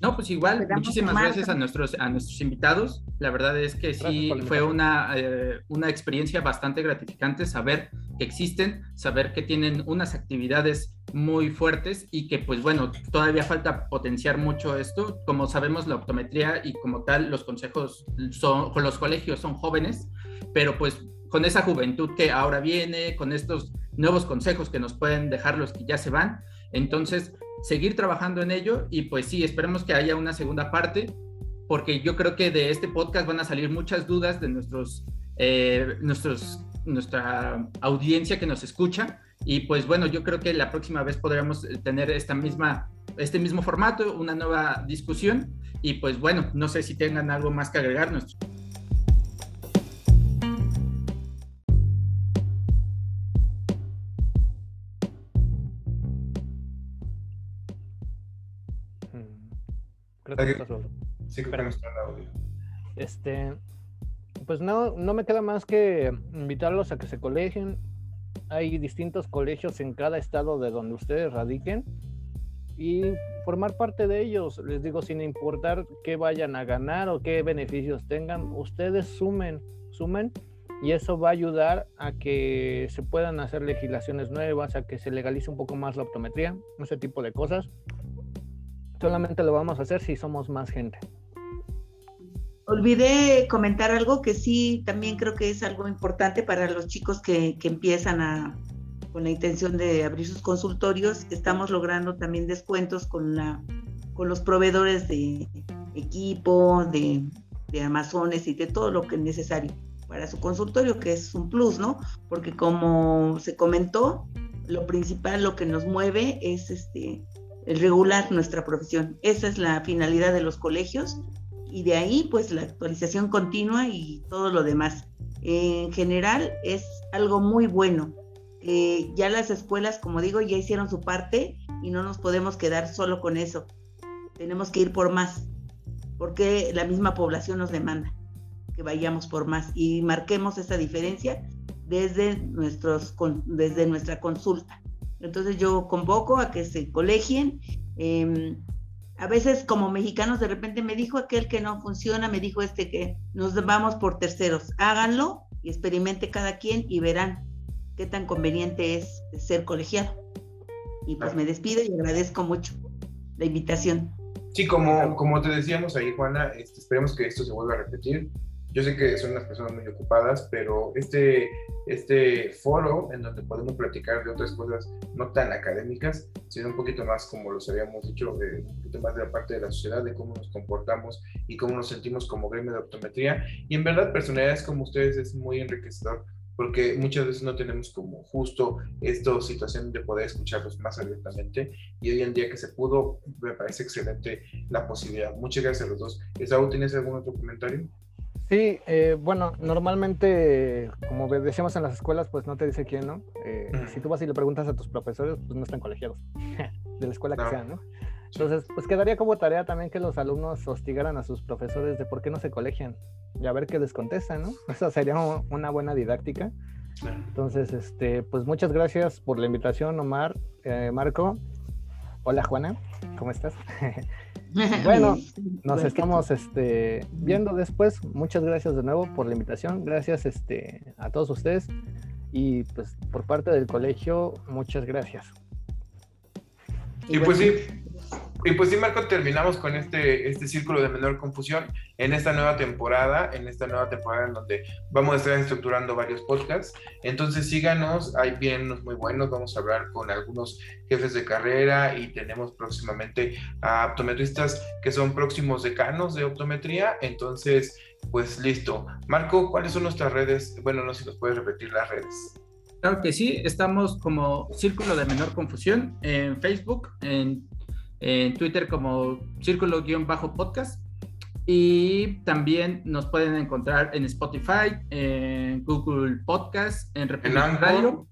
No, pues igual, muchísimas gracias a nuestros, a nuestros invitados. La verdad es que sí fue una, eh, una experiencia bastante gratificante saber que existen, saber que tienen unas actividades muy fuertes y que pues bueno, todavía falta potenciar mucho esto. Como sabemos, la optometría y como tal, los consejos son, con los colegios son jóvenes, pero pues con esa juventud que ahora viene, con estos nuevos consejos que nos pueden dejar los que ya se van. Entonces, seguir trabajando en ello y pues sí, esperemos que haya una segunda parte, porque yo creo que de este podcast van a salir muchas dudas de nuestros, eh, nuestros, nuestra audiencia que nos escucha. Y pues bueno, yo creo que la próxima vez podremos tener esta misma, este mismo formato, una nueva discusión. Y pues bueno, no sé si tengan algo más que agregar. Nuestro... Sí, Este, pues no, no me queda más que invitarlos a que se colegien. Hay distintos colegios en cada estado de donde ustedes radiquen y formar parte de ellos. Les digo, sin importar qué vayan a ganar o qué beneficios tengan, ustedes sumen, sumen y eso va a ayudar a que se puedan hacer legislaciones nuevas, a que se legalice un poco más la optometría, ese tipo de cosas. Solamente lo vamos a hacer si somos más gente. Olvidé comentar algo que sí, también creo que es algo importante para los chicos que, empiezan a, con la intención de abrir sus consultorios. Estamos logrando también descuentos con, la, con los proveedores de equipo, de, de Amazones y de todo lo que es necesario para su consultorio, que es un plus, ¿no? Porque como se comentó, lo principal, lo que nos mueve es este el regular nuestra profesión. Esa es la finalidad de los colegios y de ahí pues la actualización continua y todo lo demás. En general es algo muy bueno. ya las escuelas, como digo, ya hicieron su parte y no nos podemos quedar solo con eso. Tenemos que ir por más, porque la misma población nos demanda que vayamos por más y marquemos esa diferencia desde, nuestros, desde nuestra consulta. Entonces yo convoco a que se colegien. Eh, a veces como mexicanos de repente me dijo aquel que no funciona, me dijo este que nos vamos por terceros. Háganlo y experimente cada quien y verán qué tan conveniente es ser colegiado. Y pues me despido y agradezco mucho la invitación. Sí, como, como te decíamos ahí, Juana, este, esperemos que esto se vuelva a repetir. Yo sé que son unas personas muy ocupadas, pero este, este foro en donde podemos platicar de otras cosas no tan académicas, sino un poquito más, como los habíamos dicho, de, un poquito más de la parte de la sociedad, de cómo nos comportamos y cómo nos sentimos como gremio de optometría. Y en verdad, personalidades como ustedes es muy enriquecedor porque muchas veces no tenemos como justo esta situación de poder escucharlos más abiertamente y hoy en día que se pudo, me parece excelente la posibilidad. Muchas gracias a los dos. Esaú, ¿tienes algún otro comentario? Sí, eh, bueno, normalmente, como decíamos en las escuelas, pues no te dice quién, ¿no? Eh, si tú vas y le preguntas a tus profesores, pues no están colegiados, de la escuela que sean, ¿no? Entonces, pues quedaría como tarea también que los alumnos hostigaran a sus profesores de por qué no se colegian y a ver qué les contestan, ¿no? Esa sería una buena didáctica. Entonces, este, pues muchas gracias por la invitación, Omar, eh, Marco. Hola, Juana, ¿cómo estás? Bueno, nos estamos este, viendo después. Muchas gracias de nuevo por la invitación. Gracias este, a todos ustedes. Y pues por parte del colegio, muchas gracias. Y pues sí, y pues sí, Marco, terminamos con este, este círculo de menor confusión en esta nueva temporada, en esta nueva temporada en donde vamos a estar estructurando varios podcasts. Entonces síganos, hay bienes muy buenos, vamos a hablar con algunos jefes de carrera y tenemos próximamente a optometristas que son próximos decanos de optometría. Entonces, pues listo. Marco, ¿cuáles son nuestras redes? Bueno, no sé si nos puedes repetir las redes. Claro que sí, estamos como Círculo de Menor Confusión en Facebook, en en Twitter como círculo-podcast. Y también nos pueden encontrar en Spotify, en Google Podcast, en República Radio,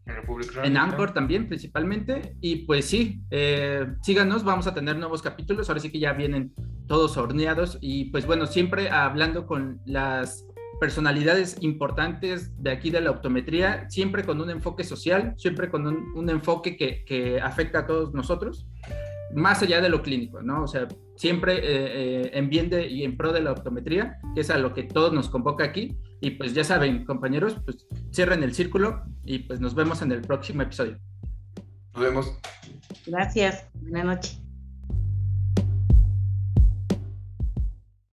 en, Anchor también principalmente. Y pues sí, eh, síganos, vamos a tener nuevos capítulos. Ahora sí que ya vienen todos horneados. Y pues bueno, siempre hablando con las personalidades importantes de aquí de la optometría, siempre con un enfoque social, siempre con un, enfoque que, que afecta a todos nosotros más allá de lo clínico, ¿no? O sea, siempre eh, eh, en bien de, y en pro de la optometría, que es a lo que todos nos convoca aquí. Y pues ya saben, compañeros, pues cierren el círculo y pues nos vemos en el próximo episodio. Nos vemos. Gracias. Buenas noches.